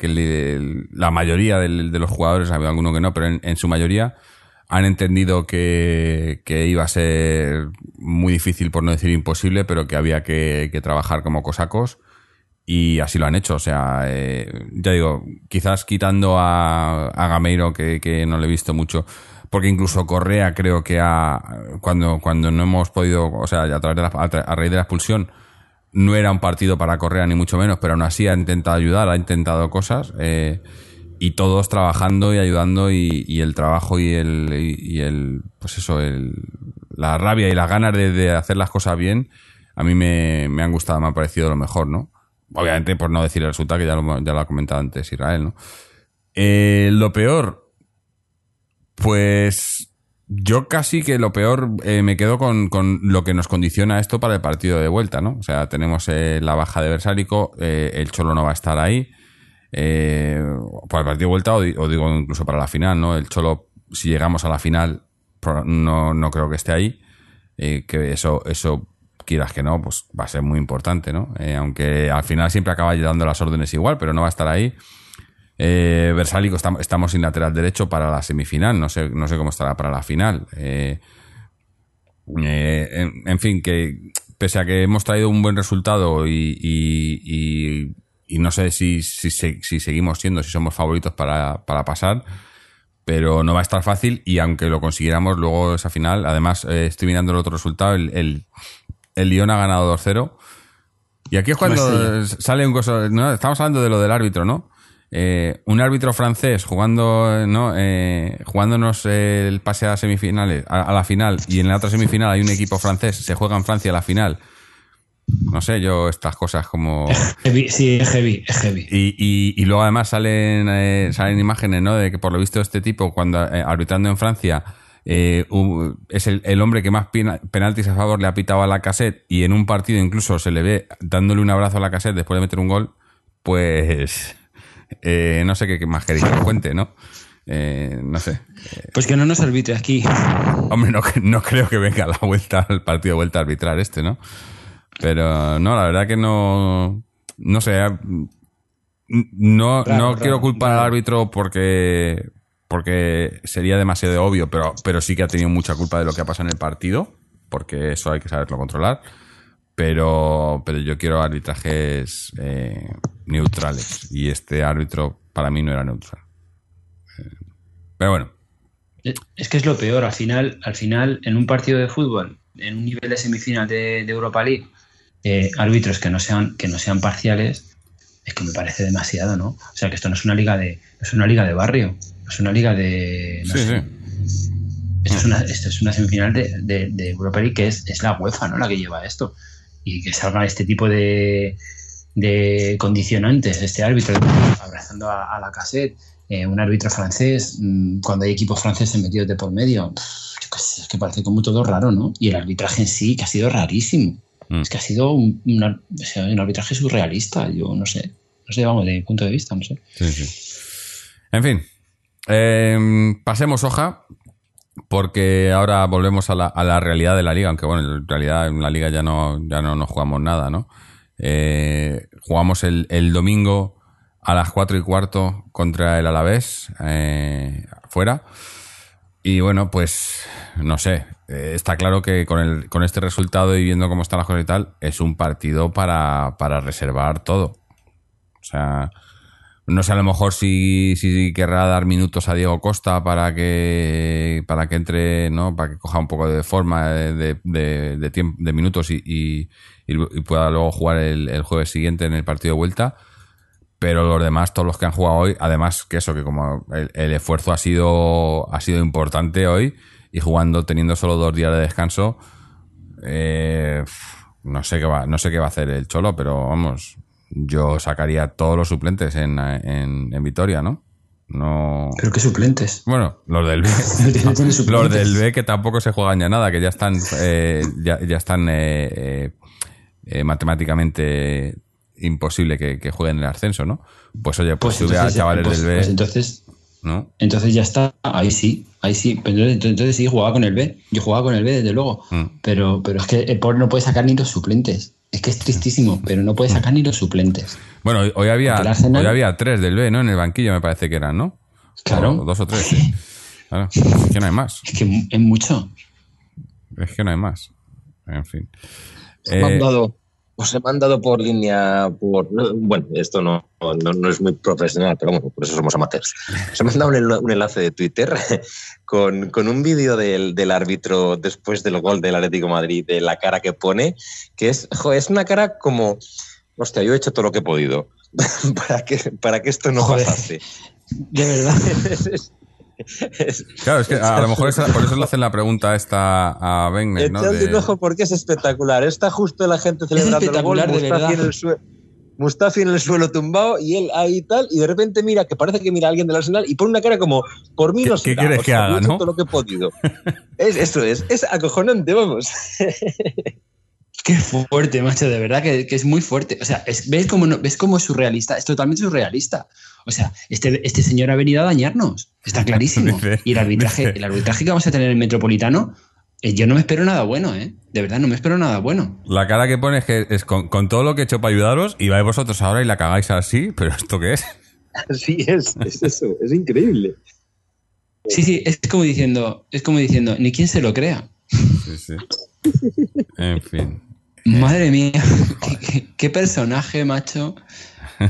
la mayoría de, los jugadores, había alguno que no, pero en, su mayoría han entendido que, iba a ser muy difícil, por no decir imposible, pero que había que, que trabajar como cosacos y así lo han hecho. O sea, eh, ya digo, quizás quitando a, a Gameiro, que, no le he visto mucho, porque incluso Correa creo que ha, cuando, cuando no hemos podido, o sea, a, través de la, a, raíz de la expulsión, no era un partido para Correa ni mucho menos, pero aún así ha intentado ayudar, ha intentado cosas. Eh, y todos trabajando y ayudando y, el trabajo y el, y, el pues eso, el, la rabia y las ganas de, hacer las cosas bien, a mí me, me han gustado, me ha parecido lo mejor, ¿no? Obviamente, por no decir el resultado, que ya lo, ya lo ha comentado antes Israel, ¿no? Eh, lo peor, pues yo casi que lo peor eh, me quedo con, lo que nos condiciona esto para el partido de vuelta, ¿no? O sea, tenemos eh, la baja de Versálico, el Cholo no va a estar ahí. para el partido de vuelta, o, digo incluso para la final, ¿no? El Cholo, si llegamos a la final, no, no creo que esté ahí. que eso, eso quieras que no, pues va a ser muy importante, ¿no? Eh, aunque al final siempre acaba dando las órdenes igual, pero no va a estar ahí. Eh, Versálico estamos, sin lateral derecho para la semifinal, no sé, no sé cómo estará para la final. Eh, en, fin, que pese a que hemos traído un buen resultado y, no sé si, si, seguimos siendo, si somos favoritos para, pasar, pero no va a estar fácil y aunque lo consiguiéramos luego esa final, además eh, estoy mirando el otro resultado, el, el Lyon ha ganado 2-0. Y aquí es cuando sale un cosa, ¿no? estamos hablando de lo del árbitro, ¿no? Eh, un árbitro francés jugando, ¿no? Eh, jugándonos el pase a semifinales, a, la final, y en la otra semifinal hay un equipo francés, se juega en Francia la final. No sé, yo estas cosas como. sí, es heavy, es heavy. Y, luego además salen, eh, salen imágenes, ¿no? De que por lo visto este tipo, cuando arbitrando en Francia, es el, hombre que más penaltis a favor le ha pitado a la cassette y en un partido incluso se le ve dándole un abrazo a la cassette después de meter un gol, pues <laughs> eh, no sé qué, más queréis que cuente, ¿no? Eh, no sé. Pues que no nos arbitre aquí. Hombre, no, <laughs> creo que venga la vuelta al partido vuelta a arbitrar este, ¿no? Pero no, la verdad que no. No sé. No, no quiero culpar al árbitro porque. Porque sería demasiado obvio, pero, pero sí que ha tenido mucha culpa de lo que ha pasado en el partido, porque eso hay que saberlo controlar pero, pero yo quiero arbitrajes eh, neutrales y este árbitro para mí no era neutral. Eh, pero bueno. Es que es lo peor, al final, al final, en un partido de fútbol, en un nivel de semifinal de, Europa League, eh, árbitros que no sean, que no sean parciales, es que me parece demasiado, ¿no? O sea que esto no es una liga de, es una liga de barrio, es una liga de. sí, sí. Esto es, una, esto es una semifinal de, de, Europa League que es, es la UEFA, ¿no? La que lleva esto y que salga este tipo de, de condicionantes, este árbitro abrazando a, la cassette, eh, un árbitro francés, mm, cuando hay equipos franceses metidos de por medio, es que parece como todo raro, ¿no? Y el arbitraje en sí, que ha sido rarísimo. Mm. Es que ha sido un, un, arbitraje surrealista, yo no sé. No sé, vamos, de mi punto de vista, no sé. Sí, sí. En fin, eh, pasemos hoja porque ahora volvemos a la, a la, realidad de la liga, aunque bueno, en realidad en la liga ya no, ya no nos jugamos nada, ¿no? Eh, jugamos el, el, domingo a las 4 y cuarto contra el Alavés, eh, fuera. Y bueno, pues no sé, eh, está claro que con, el, con este resultado y viendo cómo están las cosas y tal, es un partido para, para reservar todo. O sea, no sé a lo mejor si, si querrá dar minutos a Diego Costa para que para que entre, ¿no? Para que coja un poco de forma de, de, tiempo, de minutos y, pueda luego jugar el, jueves siguiente en el partido de vuelta. Pero los demás, todos los que han jugado hoy, además que eso, que como el, esfuerzo ha sido, ha sido importante hoy, y jugando, teniendo solo dos días de descanso, eh, no sé qué va, no sé qué va a hacer el Cholo, pero vamos, yo sacaría todos los suplentes en, en, Vitoria, ¿no? No. Creo que suplentes. Bueno, los del B. <laughs> los del B que tampoco se juegan ya nada, que ya están, eh, ya, están eh, eh, matemáticamente imposible que, jueguen el ascenso, ¿no? Pues oye, pues, pues sube a chavales pues, del B. Pues entonces, ¿no? Entonces ya está, ahí sí, ahí sí. Entonces, entonces sí, jugaba con el B. Yo jugaba con el B, desde luego. Mm. Pero, pero es que el no puede sacar ni los suplentes. Es que es tristísimo, pero no puede sacar ni los suplentes. Bueno, hoy había, hoy había tres del B, ¿no? En el banquillo me parece que eran, ¿no? Claro. dos o tres, sí. <laughs> Claro, es que no hay más. Es que es mucho. Es que no hay más. En fin. Eh, os he mandado por línea, por bueno, esto no, no, es muy profesional, pero bueno, por eso somos amateurs. Os he mandado un, enlace de Twitter <laughs> con, con un vídeo del, del, árbitro después del gol del Atlético Madrid, de la cara que pone, que es, es una cara como, hostia, yo he hecho todo lo que he podido <laughs> para que, para que esto no pasase. De verdad. <laughs> Claro, es que a, lo mejor <laughs> por eso le hacen la pregunta esta a Wenger, ¿no? un ojo porque es espectacular. Está justo la gente celebrando el gol, Mustafi en, el suelo, Mustafi en el suelo tumbado y él ahí tal, y de repente mira, que parece que mira a alguien del Arsenal y pone una cara como, por mí no ¿Qué, ¿qué quieres que haga, no? todo lo que he podido. <laughs> es, eso es, es acojonante, vamos. <laughs> Qué fuerte, macho, de verdad que, es muy fuerte. O sea, ¿ves, cómo ¿ves cómo es surrealista? Es totalmente surrealista. O sea, este, este señor ha venido a dañarnos, está <laughs> clarísimo. Y el arbitraje, el arbitraje que vamos a tener en Metropolitano, eh, yo no me espero nada bueno, ¿eh? De verdad, no me espero nada bueno. La cara que pone es que es con, todo lo que he hecho para ayudaros y vais vosotros ahora y la cagáis así, pero ¿esto qué es? Así es, es eso, es increíble. Sí, sí, es como diciendo, es como diciendo, ni quien se lo crea. Sí, sí. En fin. Madre mía, <laughs> qué, personaje, macho.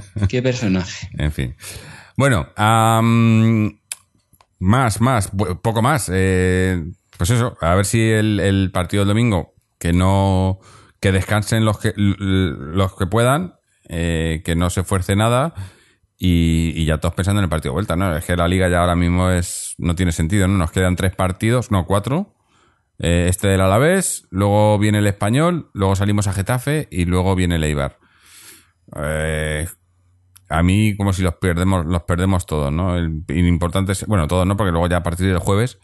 <laughs> Qué personaje. en fin. Bueno, más, más, poco más. Eh, pues eso, a ver si el, partido del domingo, que no, que descansen los que, los que puedan, eh, que no se esfuerce nada y, ya todos pensando en el partido de vuelta, ¿no? Es que la liga ya ahora mismo es, no tiene sentido, ¿no? Nos quedan tres partidos, no, cuatro. Eh, este del Alavés, luego viene el Español, luego salimos a Getafe y luego viene el Eibar. Eh, a mí como si los perdemos, los perdemos todos, ¿no? El, importante es, bueno, todos no, porque luego ya a partir del jueves,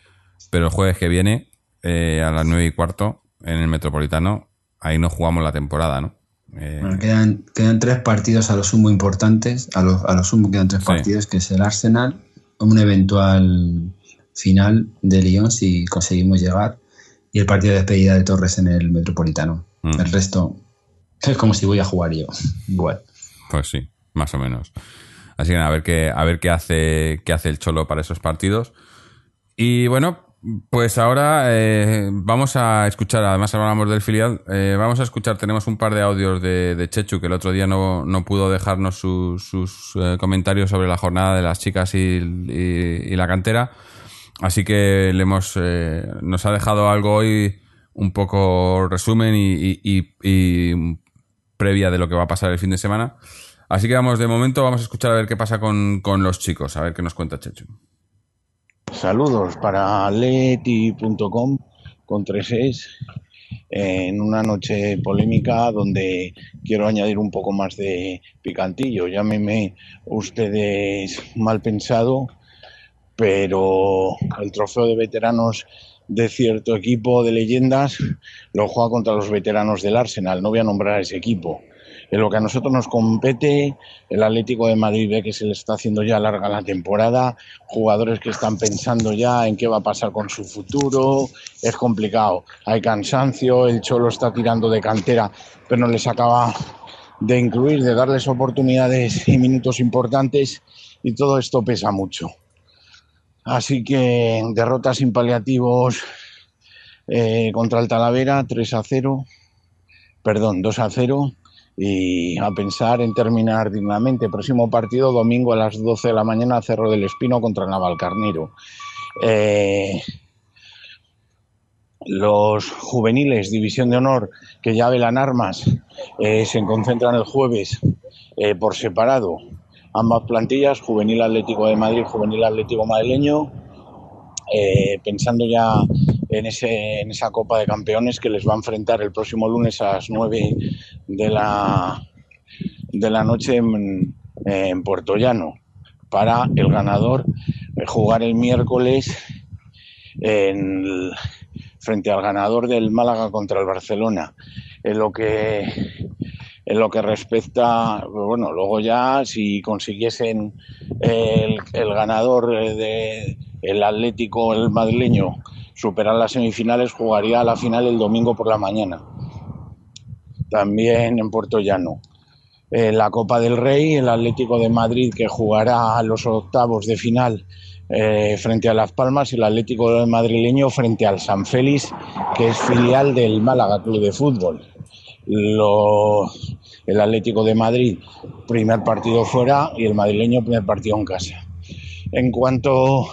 pero el jueves que viene, eh, a las nueve y cuarto, en el Metropolitano, ahí no jugamos la temporada, ¿no? Eh, quedan, quedan, tres partidos a lo sumo importantes, a lo, a lo sumo quedan tres partidos, que es el Arsenal, un eventual final de Lyon si conseguimos llegar, y el partido de despedida de Torres en el Metropolitano. Mm. El resto es como si voy a jugar yo, <laughs> igual. Pues sí más o menos. Así que a ver qué, a ver qué hace, qué hace el Cholo para esos partidos. Y bueno, pues ahora eh, vamos a escuchar, además hablamos del filial, eh, vamos a escuchar, tenemos un par de audios de, Chechu que el otro día no, pudo dejarnos sus eh, comentarios sobre la jornada de las chicas y, la cantera. Así que le hemos, nos ha dejado algo hoy, un poco resumen y previa de lo que va a pasar el fin de semana. Así que vamos, de momento vamos a escuchar a ver qué pasa con, los chicos, a ver qué nos cuenta Chechu. Saludos para leti.com con tres es en una noche polémica donde quiero añadir un poco más de picantillo. Llámeme ustedes mal pensado, pero el trofeo de veteranos de cierto equipo de leyendas lo juega contra los veteranos del Arsenal. No voy a nombrar a ese equipo en lo que a nosotros nos compete, el Atlético de Madrid ve que se le está haciendo ya larga la temporada, jugadores que están pensando ya en qué va a pasar con su futuro, es complicado, hay cansancio, el Cholo está tirando de cantera, pero no les acaba de incluir, de darles oportunidades y minutos importantes y todo esto pesa mucho. Así que derrotas sin paliativos eh, contra el Talavera, 3 a 0, perdón, 2 a 0 y a pensar en terminar dignamente. Próximo partido, domingo a las 12 de la mañana, Cerro del Espino contra Navalcarnero. Eh, los juveniles, División de Honor, que ya velan armas, eh, se concentran el jueves eh, por separado. Ambas plantillas, Juvenil Atlético de Madrid, Juvenil Atlético Madrileño, pensando ya en, ese, en esa Copa de Campeones que les va a enfrentar el próximo lunes a las 9 de la, de la noche en, Puerto Llano para el ganador eh, jugar el miércoles en, frente al ganador del Málaga contra el Barcelona. En lo que en lo que respecta, bueno, luego ya si consiguiesen el, el ganador de el Atlético, el madrileño, superar las semifinales, jugaría la final el domingo por la mañana. También en Puerto Llano. En la Copa del Rey, el Atlético de Madrid que jugará a los octavos de final eh, frente a Las Palmas el Atlético madrileño frente al San Félix, que es filial del Málaga Club de Fútbol. el Atlético de Madrid, primer partido fuera y el madrileño, primer partido en casa. En cuanto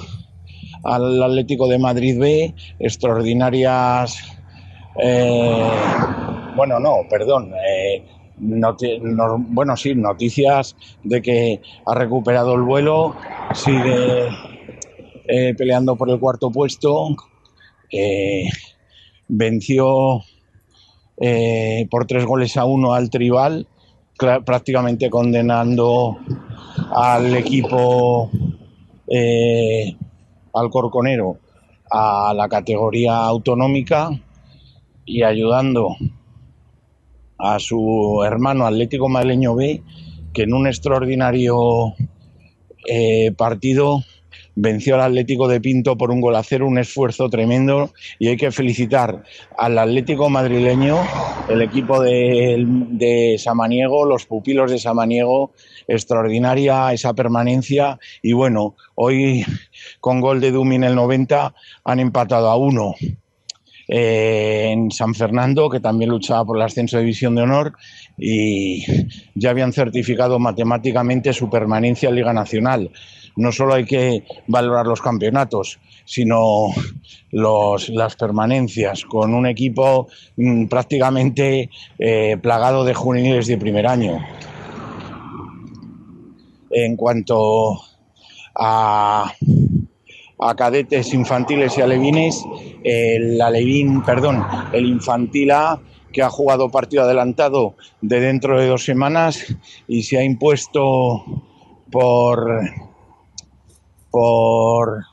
al Atlético de Madrid B, extraordinarias, eh, bueno, no, perdón, eh, bueno, sí, noticias de que ha recuperado el vuelo, sigue eh, peleando por el cuarto puesto, venció por tres goles a uno al Tribal, prácticamente condenando al equipo al Corconero a la categoría autonómica y ayudando a su hermano Atlético Madrileño B, que en un extraordinario eh, partido venció al Atlético de Pinto por un gol a cero, un esfuerzo tremendo y hay que felicitar al Atlético madrileño, el equipo de, de Samaniego, los pupilos de Samaniego, extraordinaria esa permanencia y bueno, hoy con gol de Dumi en el 90 han empatado a uno. Eh, en San Fernando, que también luchaba por el ascenso de División de Honor, y ya habían certificado matemáticamente su permanencia en Liga Nacional. No solo hay que valorar los campeonatos, sino las permanencias, con un equipo mm, prácticamente eh, plagado de juveniles de primer año. En cuanto a, cadetes infantiles y alevines, el perdón, el infantil A que ha jugado partido adelantado de dentro de dos semanas y se ha impuesto por por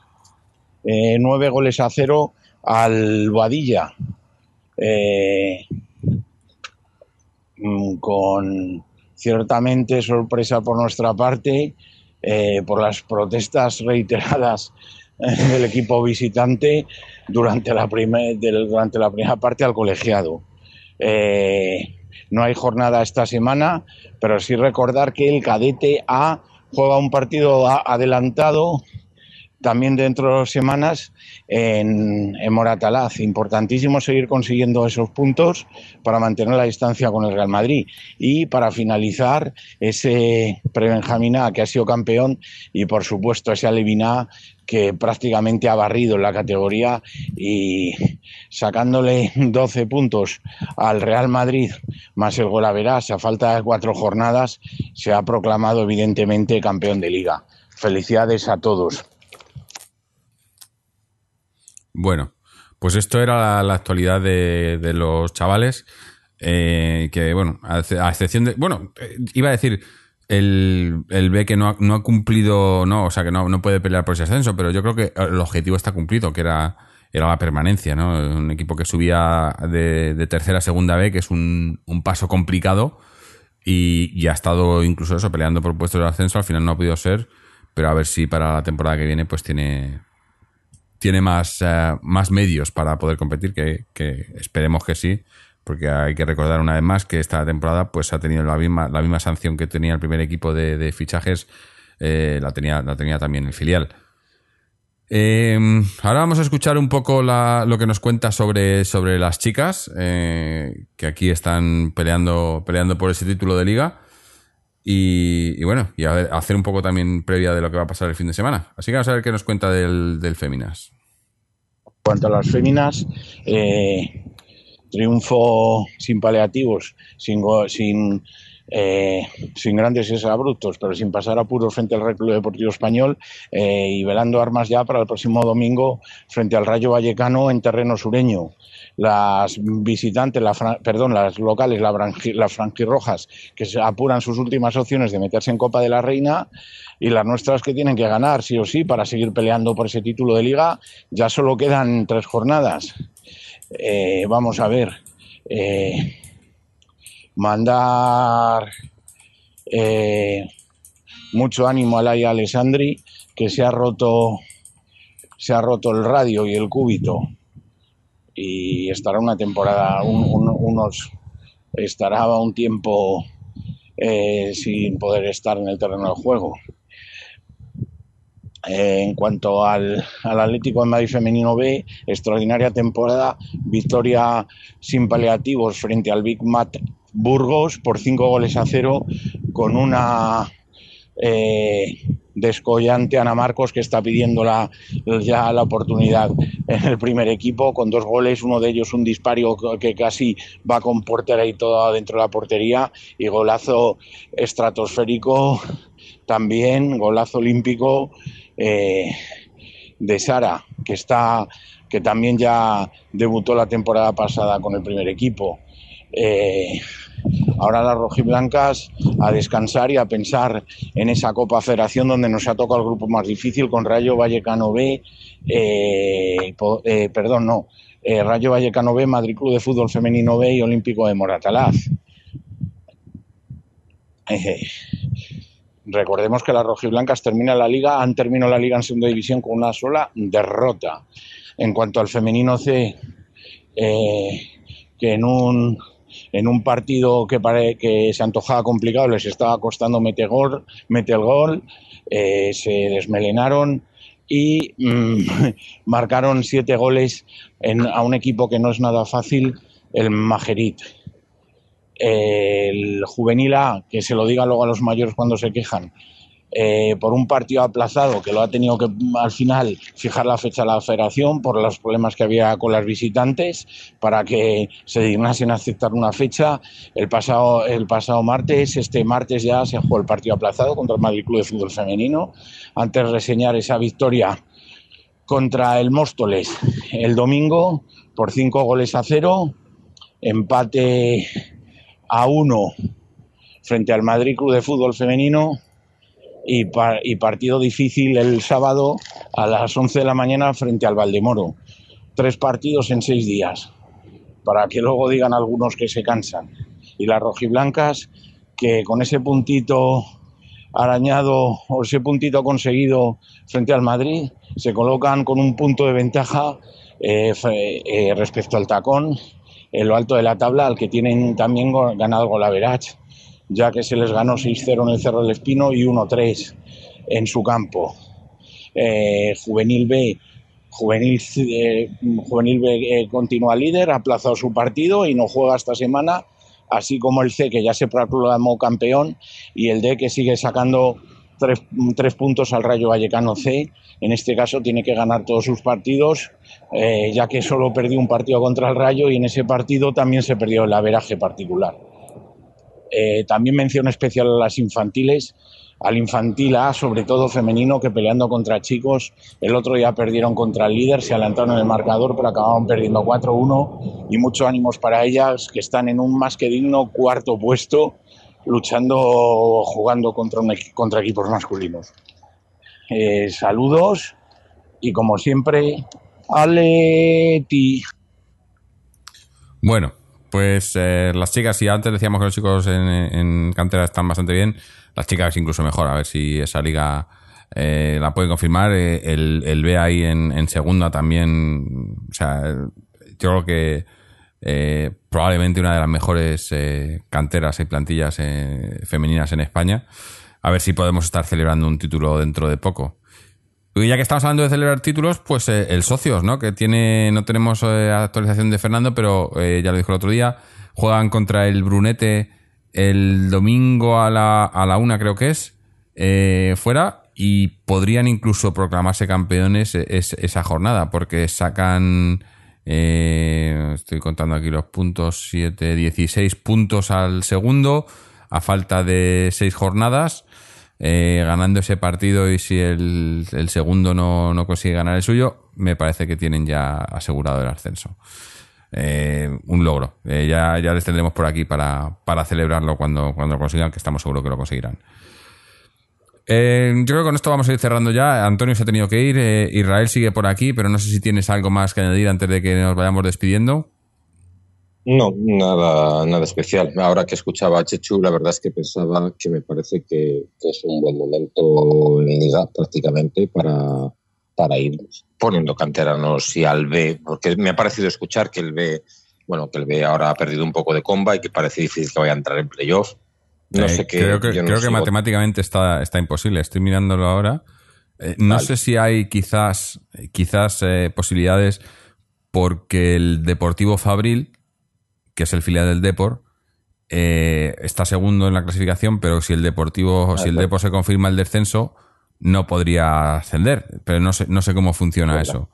eh, nueve goles a cero al Boadilla. Eh, mm, con ciertamente sorpresa por nuestra parte, eh, por las protestas reiteradas <laughs> del equipo visitante durante la, durante la primera parte al colegiado. no hay jornada esta semana, pero sí recordar que el cadete A juega un partido adelantado también dentro de dos semanas en, Moratalaz. Importantísimo seguir consiguiendo esos puntos para mantener la distancia con el Real Madrid y para finalizar ese prebenjamina que ha sido campeón y por supuesto ese Aleviná que prácticamente ha barrido la categoría y sacándole <laughs> 12 puntos al Real Madrid más el gol a verás a falta de cuatro jornadas se ha proclamado evidentemente campeón de liga. Felicidades a todos. Bueno, pues esto era la, actualidad de, los chavales. Eh, que, bueno, a, excepción de. Bueno, eh, iba a decir. El, el B que no ha, no ha cumplido, no, o sea, que no, no, puede pelear por ese ascenso, pero yo creo que el objetivo está cumplido, que era, era la permanencia, ¿no? Un equipo que subía de, tercera a segunda B, que es un, un paso complicado y, y, ha estado incluso eso, peleando por puestos de ascenso, al final no ha podido ser, pero a ver si para la temporada que viene pues tiene, tiene más, eh, más medios para poder competir, que, esperemos que sí, porque hay que recordar una vez más que esta temporada pues ha tenido la misma, la misma sanción que tenía el primer equipo de, fichajes, eh, la, tenía, la tenía también el filial. Em, ahora vamos a escuchar un poco lo que nos cuenta sobre, sobre las chicas, eh, que aquí están peleando, peleando por ese título de liga. Y, bueno, y hacer un poco también previa de lo que va a pasar el fin de semana. Así que vamos a ver qué nos cuenta del, del Féminas. En cuanto a las Féminas, eh, triunfo sin paliativos, sin, sin, eh, sin grandes abruptos, pero sin pasar apuros frente al Real Deportivo Español eh, y velando armas ya para el próximo domingo frente al Rayo Vallecano en terreno sureño las visitantes, la, perdón, las locales, las franquirrojas, que se apuran sus últimas opciones de meterse en Copa de la Reina y las nuestras que tienen que ganar sí o sí para seguir peleando por ese título de liga. Ya solo quedan tres jornadas. Eh, vamos a ver. Eh, mandar eh, mucho ánimo a Laia Alessandri, que se ha roto se ha roto el radio y el cúbito y estará una temporada, unos, estará un tiempo sin poder estar en el terreno del juego. Eh, en cuanto al, Atlético de Madrid Femenino B, extraordinaria temporada, victoria sin paliativos frente al Big Mat Burgos por cinco goles a cero, con una eh, descollante Ana Marcos que está pidiendo la, ya la oportunidad en el primer equipo con dos goles, uno de ellos un disparo que casi va con portera y todo dentro de la portería y golazo estratosférico también, golazo olímpico eh, de Sara que está que también ya debutó la temporada pasada con el primer equipo. Eh, Ahora las rojiblancas a descansar y a pensar en esa Copa Federación donde nos ha tocado el grupo más difícil con Rayo Vallecano B, eh, perdón, no, Rayo Vallecano B, Madrid Club de Fútbol Femenino B y Olímpico de Moratalaz. Recordemos que las rojiblancas terminan la liga, han terminado la liga en segunda división con una sola derrota. En cuanto al femenino C, que en un en un partido que, que se antojaba complicado, les estaba costando meter, gol, el gol, eh, se desmelenaron y mm, <laughs> marcaron siete goles a un equipo que no es nada fácil, el Majerit. El juvenil A, que se lo diga luego a los mayores cuando se quejan, eh, por un partido aplazado que lo ha tenido que al final fijar la fecha a la federación por los problemas que había con las visitantes para que se dignasen a aceptar una fecha. El pasado, el pasado martes, este martes ya se jugó el partido aplazado contra el Madrid Club de Fútbol Femenino. Antes de reseñar esa victoria contra el Móstoles el domingo por cinco goles a cero, empate a uno frente al Madrid Club de Fútbol Femenino y, partido difícil el sábado a las 11 de la mañana frente al Valdemoro. Tres partidos en seis días, para que luego digan algunos que se cansan. Y las rojiblancas, que con ese puntito arañado o ese puntito conseguido frente al Madrid, se colocan con un punto de ventaja eh, eh, respecto al tacón en lo alto de la tabla, al que tienen también ganado Golaverach ya que se les ganó 6-0 en el Cerro del Espino y 1-3 en su campo. Eh, Juvenil B, Juvenil, eh, Juvenil B eh, continúa líder, ha aplazado su partido y no juega esta semana, así como el C, que ya se proclamó campeón, y el D, que sigue sacando tres, puntos al Rayo Vallecano C. En este caso tiene que ganar todos sus partidos, ya que solo perdió un partido contra el Rayo y en ese partido también se perdió el averaje particular. Eh, también mención especial a las infantiles, al infantil A, sobre todo femenino, que peleando contra chicos, el otro día perdieron contra el líder, se adelantaron en el marcador, pero acabaron perdiendo 4-1 y muchos ánimos para ellas, que están en un más que digno cuarto puesto, luchando, jugando contra, contra equipos masculinos. Eh, saludos y como siempre, Aleti. Bueno, pues eh, las chicas, si antes decíamos que los chicos en, cantera están bastante bien, las chicas incluso mejor. A ver si esa liga eh, la puede confirmar. Eh, el, el B ahí en, segunda también. O sea, yo creo que probablemente una de las mejores canteras y plantillas femeninas en España. A ver si podemos estar celebrando un título dentro de poco. Y ya que estamos hablando de celebrar títulos, pues eh, el Socios, ¿no? Que tiene, no tenemos eh, actualización de Fernando, pero eh, ya lo dijo el otro día, juegan contra el Brunete el domingo a la, a la una, creo que es, fuera, y podrían incluso proclamarse campeones esa jornada, porque sacan, estoy contando aquí los puntos, 7, 16 puntos al segundo, a falta de seis jornadas. Eh, ganando ese partido y si el, segundo no, consigue ganar el suyo, me parece que tienen ya asegurado el ascenso. Eh, un logro. Eh, ya, ya les tendremos por aquí para, celebrarlo cuando, cuando lo consigan, que estamos seguros que lo conseguirán. Yo creo que con esto vamos a ir cerrando ya. Antonio se ha tenido que ir. Israel sigue por aquí, pero no sé si tienes algo más que añadir antes de que nos vayamos despidiendo. No, nada, nada especial. Ahora que escuchaba a Chechu, la verdad es que pensaba que me parece que, es un buen momento en liga prácticamente para, para ir poniendo canteranos y al B, porque me ha parecido escuchar que el B, bueno, que el B ahora ha perdido un poco de comba y que parece difícil que vaya a entrar en playoff. No eh, sé qué. Creo que, creo que matemáticamente está, está imposible. Estoy mirándolo ahora. Eh, no sé si hay quizás, quizás eh, posibilidades porque el Deportivo Fabril que es el filial del Depor, está segundo en la clasificación, pero si el Deportivo, si el Depor se confirma el descenso, no podría ascender. Pero no sé, no sé cómo funciona eso.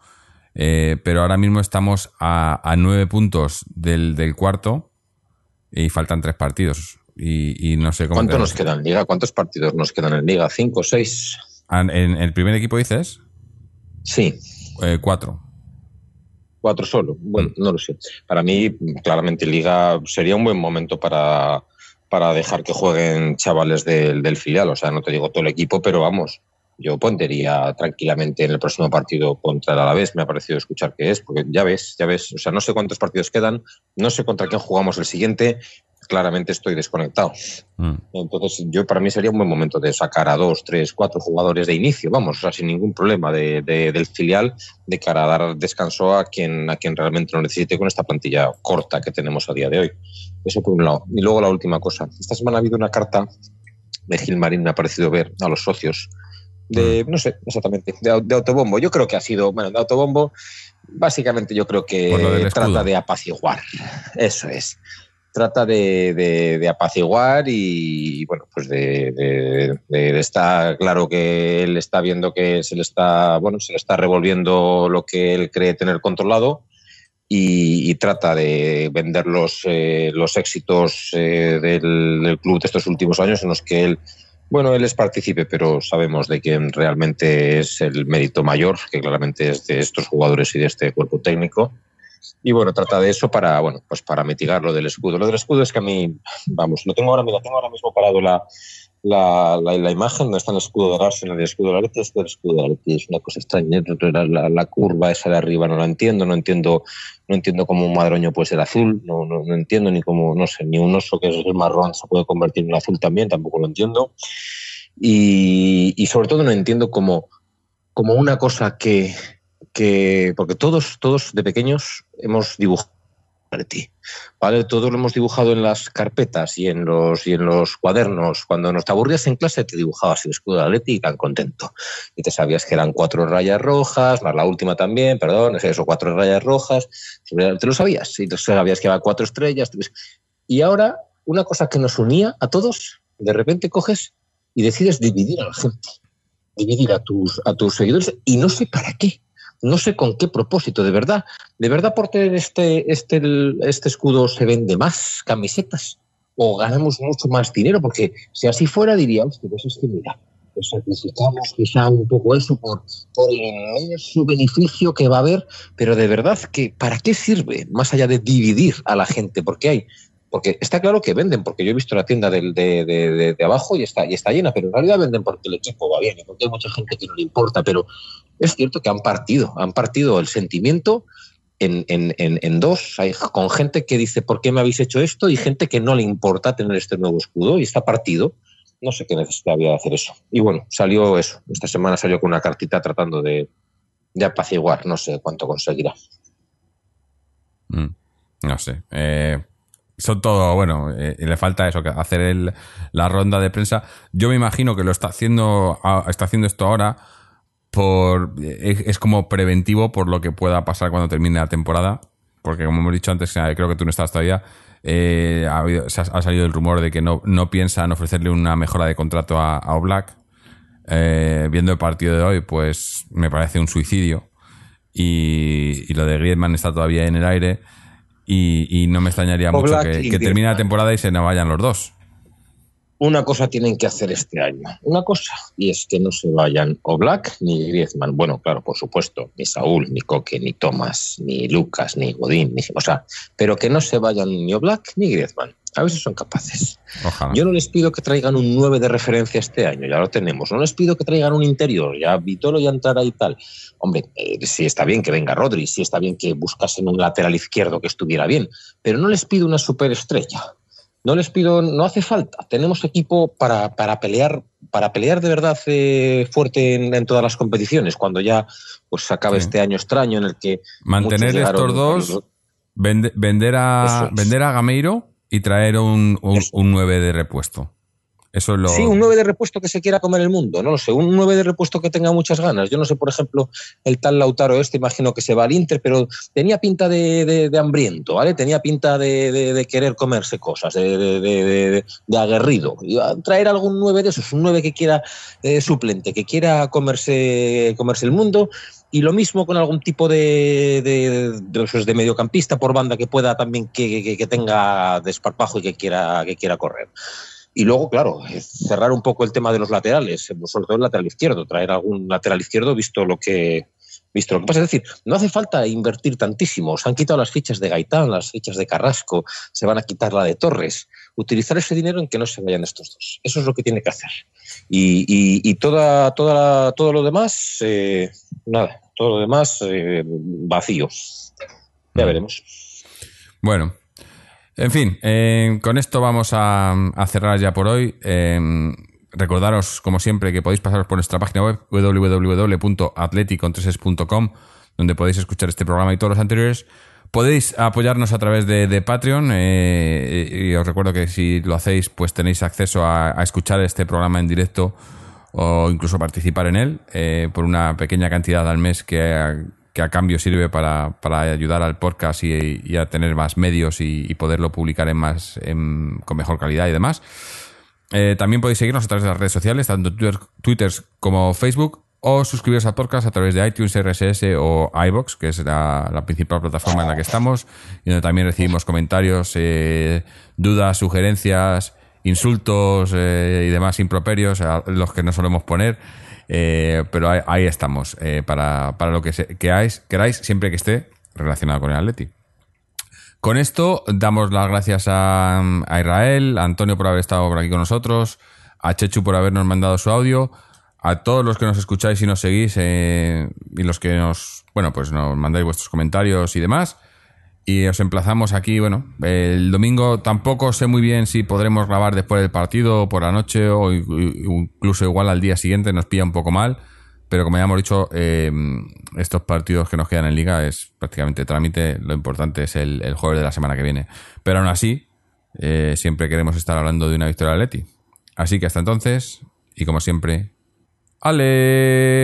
Pero ahora mismo estamos a, nueve puntos del, cuarto y faltan tres partidos. Y, no sé cómo. ¿Cuánto nos queda en Liga? ¿Cuántos partidos nos quedan en Liga? ¿Cinco, seis? Ah, ¿En, el primer equipo dices? Sí. Eh, cuatro. Cuatro solo. Bueno, mm. no lo sé. Para mí, claramente, Liga sería un buen momento para, para dejar que jueguen chavales del, del filial. O sea, no te digo todo el equipo, pero vamos, yo pondría tranquilamente en el próximo partido contra el Alavés, me ha parecido escuchar que es, porque ya ves, ya ves, o sea, no sé cuántos partidos quedan, no sé contra quién jugamos el siguiente, claramente estoy desconectado. Mm. Entonces, yo para mí sería un buen momento de sacar a dos, tres, cuatro jugadores de inicio, vamos, o sea, sin ningún problema de, del filial, de cara a dar descanso a quien, a quien realmente lo necesite con esta plantilla corta que tenemos a día de hoy. Eso por un lado. Y luego la última cosa. Esta semana ha habido una carta de Gilmarín, me ha parecido ver a los socios, de, mm. no sé exactamente, de, autobombo. Yo creo que ha sido, bueno, de autobombo, básicamente yo creo que trata de apaciguar. Eso es. Trata de, apaciguar y, bueno, pues de, estar claro que él está viendo que se le está, bueno, se le está revolviendo lo que él cree tener controlado y, trata de vender los, eh, los éxitos eh, del, club de estos últimos años en los que él, bueno, él es partícipe, pero sabemos de quién realmente es el mérito mayor, que claramente es de estos jugadores y de este cuerpo técnico. Y bueno, trata de eso para, bueno, pues para mitigar lo del escudo. Lo del escudo es que a mí, vamos, lo tengo ahora, mira, tengo ahora mismo parado la, la, la, imagen donde está el escudo de Arsenal y el escudo de la Leti, el escudo de la Leti es una cosa extraña. La, la, curva esa de arriba no la entiendo, no entiendo, no entiendo cómo un madroño puede ser azul, no, no, no entiendo ni cómo, no sé, ni un oso que es el marrón se puede convertir en azul también, tampoco lo entiendo. Y, y sobre todo no entiendo cómo, como una cosa que, que, porque todos, todos de pequeños hemos dibujado ti. ¿Vale? Todo lo hemos dibujado en las carpetas y en los, y en los cuadernos. Cuando nos te aburrías en clase, te dibujabas el escudo de Atleti y tan contento. Y te sabías que eran cuatro rayas rojas, más la última también, perdón, eso, cuatro rayas rojas. Te lo sabías. Y te sabías que había cuatro estrellas. Y ahora, una cosa que nos unía a todos, de repente coges y decides dividir a la gente. Dividir a tus, a tus seguidores. Y no sé para qué no sé con qué propósito, de verdad. ¿De verdad por tener este, este, este escudo se vende más camisetas? ¿O ganamos mucho más dinero? Porque si así fuera diría, hostia, pues es que mira, pues sacrificamos quizá un poco eso por, por el beneficio que va a haber, pero de verdad que ¿para qué sirve? Más allá de dividir a la gente, porque hay porque está claro que venden, porque yo he visto la tienda de, de, de, abajo y está, y está llena, pero en realidad venden porque el equipo va bien y porque hay mucha gente que no le importa, pero es cierto que han partido, han partido el sentimiento en, en, en, dos, con gente que dice, ¿por qué me habéis hecho esto? Y gente que no le importa tener este nuevo escudo y está partido. No sé qué necesidad había de hacer eso. Y bueno, salió eso. Esta semana salió con una cartita tratando de, de apaciguar. No sé cuánto conseguirá. Mm, no sé. Eh, son todo, bueno, eh, le falta eso, hacer el, la ronda de prensa. Yo me imagino que lo está haciendo, está haciendo esto ahora por es, como preventivo por lo que pueda pasar cuando termine la temporada. Porque como hemos dicho antes, creo que tú no estás todavía. Eh, ha, ha, salido el rumor de que no, no piensan ofrecerle una mejora de contrato a, a Oblak. Eh, viendo el partido de hoy, pues me parece un suicidio. Y, y, lo de Griezmann está todavía en el aire. Y, no me extrañaría mucho que, termine la temporada y se nos vayan los dos. Una cosa tienen que hacer este año, una cosa, y es que no se vayan o Black ni Griezmann. Bueno, claro, por supuesto, ni Saúl, ni Coque, ni Tomás, ni Lucas, ni Godín, ni, o sea, pero que no se vayan ni Black ni Griezmann. A ver si son capaces. Yo no les pido que traigan un 9 de referencia este año, ya lo tenemos. No les pido que traigan un interior, ya Vitolo ya entrará y tal. Hombre, eh, sí está bien que venga Rodri, sí está bien que buscasen un lateral izquierdo que estuviera bien, pero no les pido una superestrella. No les pido, no hace falta. Tenemos equipo para, para pelear, para pelear de verdad eh, fuerte en, todas las competiciones. Cuando ya pues acabe este año extraño en el que mantener estos dos, vender a vender a Gameiro y traer un, un, 9 de repuesto. Es. Sí, un 9 de repuesto que se quiera comer el mundo, no lo sé, un 9 de repuesto que tenga muchas ganas. Yo no sé, por ejemplo, el tal Lautaro este, imagino que se va al Inter, pero tenía pinta de, hambriento, ¿vale? Tenía pinta de, querer comerse cosas, de, aguerrido. Y traer algún 9 de esos, un 9 que quiera eh, suplente, que quiera comerse, comerse el mundo y lo mismo con algún tipo de, de, de, mediocampista por banda que pueda también que, que, tenga desparpajo y que quiera, que quiera correr. Y luego, claro, cerrar un poco el tema de los laterales, sobre todo el lateral izquierdo, traer algún lateral izquierdo visto lo que, visto lo que pasa. Es decir, no hace falta invertir tantísimo. Se han quitado las fichas de Gaitán, las fichas de Carrasco, se van a quitar la de Torres. Utilizar ese dinero en que no se vayan estos dos. Eso es lo que tiene que hacer. Y, y, toda, toda todo lo demás, eh, nada, todo lo demás eh, vacío. Ya veremos. Bueno, en fin, eh, con esto vamos a, cerrar ya por hoy. Recordaros, como siempre, que podéis pasaros por nuestra página web www.atleticontreses.com, donde podéis escuchar este programa y todos los anteriores. Podéis apoyarnos a través de, Patreon eh, y os recuerdo que si lo hacéis, pues tenéis acceso a, escuchar este programa en directo o incluso participar en él eh, por una pequeña cantidad al mes que a cambio sirve para, ayudar al podcast y, a tener más medios y, poderlo publicar en más con mejor calidad y demás. Eh, también podéis seguirnos a través de las redes sociales, tanto Twitter, Twitter como Facebook, o suscribiros al podcast a través de iTunes, RSS o iBox, que es la, principal plataforma en la que estamos, y donde también recibimos comentarios, eh, dudas, sugerencias, insultos eh, y demás improperios, a los que no solemos poner. Eh, pero ahí, estamos, para, lo que queráis, queráis, siempre que esté relacionado con el Atleti. Con esto damos las gracias a, a Israel, a Antonio por haber estado por aquí con nosotros, a Chechu por habernos mandado su audio a todos los que nos escucháis y nos seguís eh, y los que nos, bueno, pues nos mandáis vuestros comentarios y demás. Y os emplazamos aquí, bueno, el domingo tampoco sé muy bien si podremos grabar después del partido por la noche o incluso igual al día siguiente, nos pilla un poco mal. Pero como ya hemos dicho, eh, estos partidos que nos quedan en liga es prácticamente trámite. Lo importante es el, jueves de la semana que viene. Pero aún así, eh, siempre queremos estar hablando de una victoria de Leti. Así que hasta entonces, y como siempre, Aleti.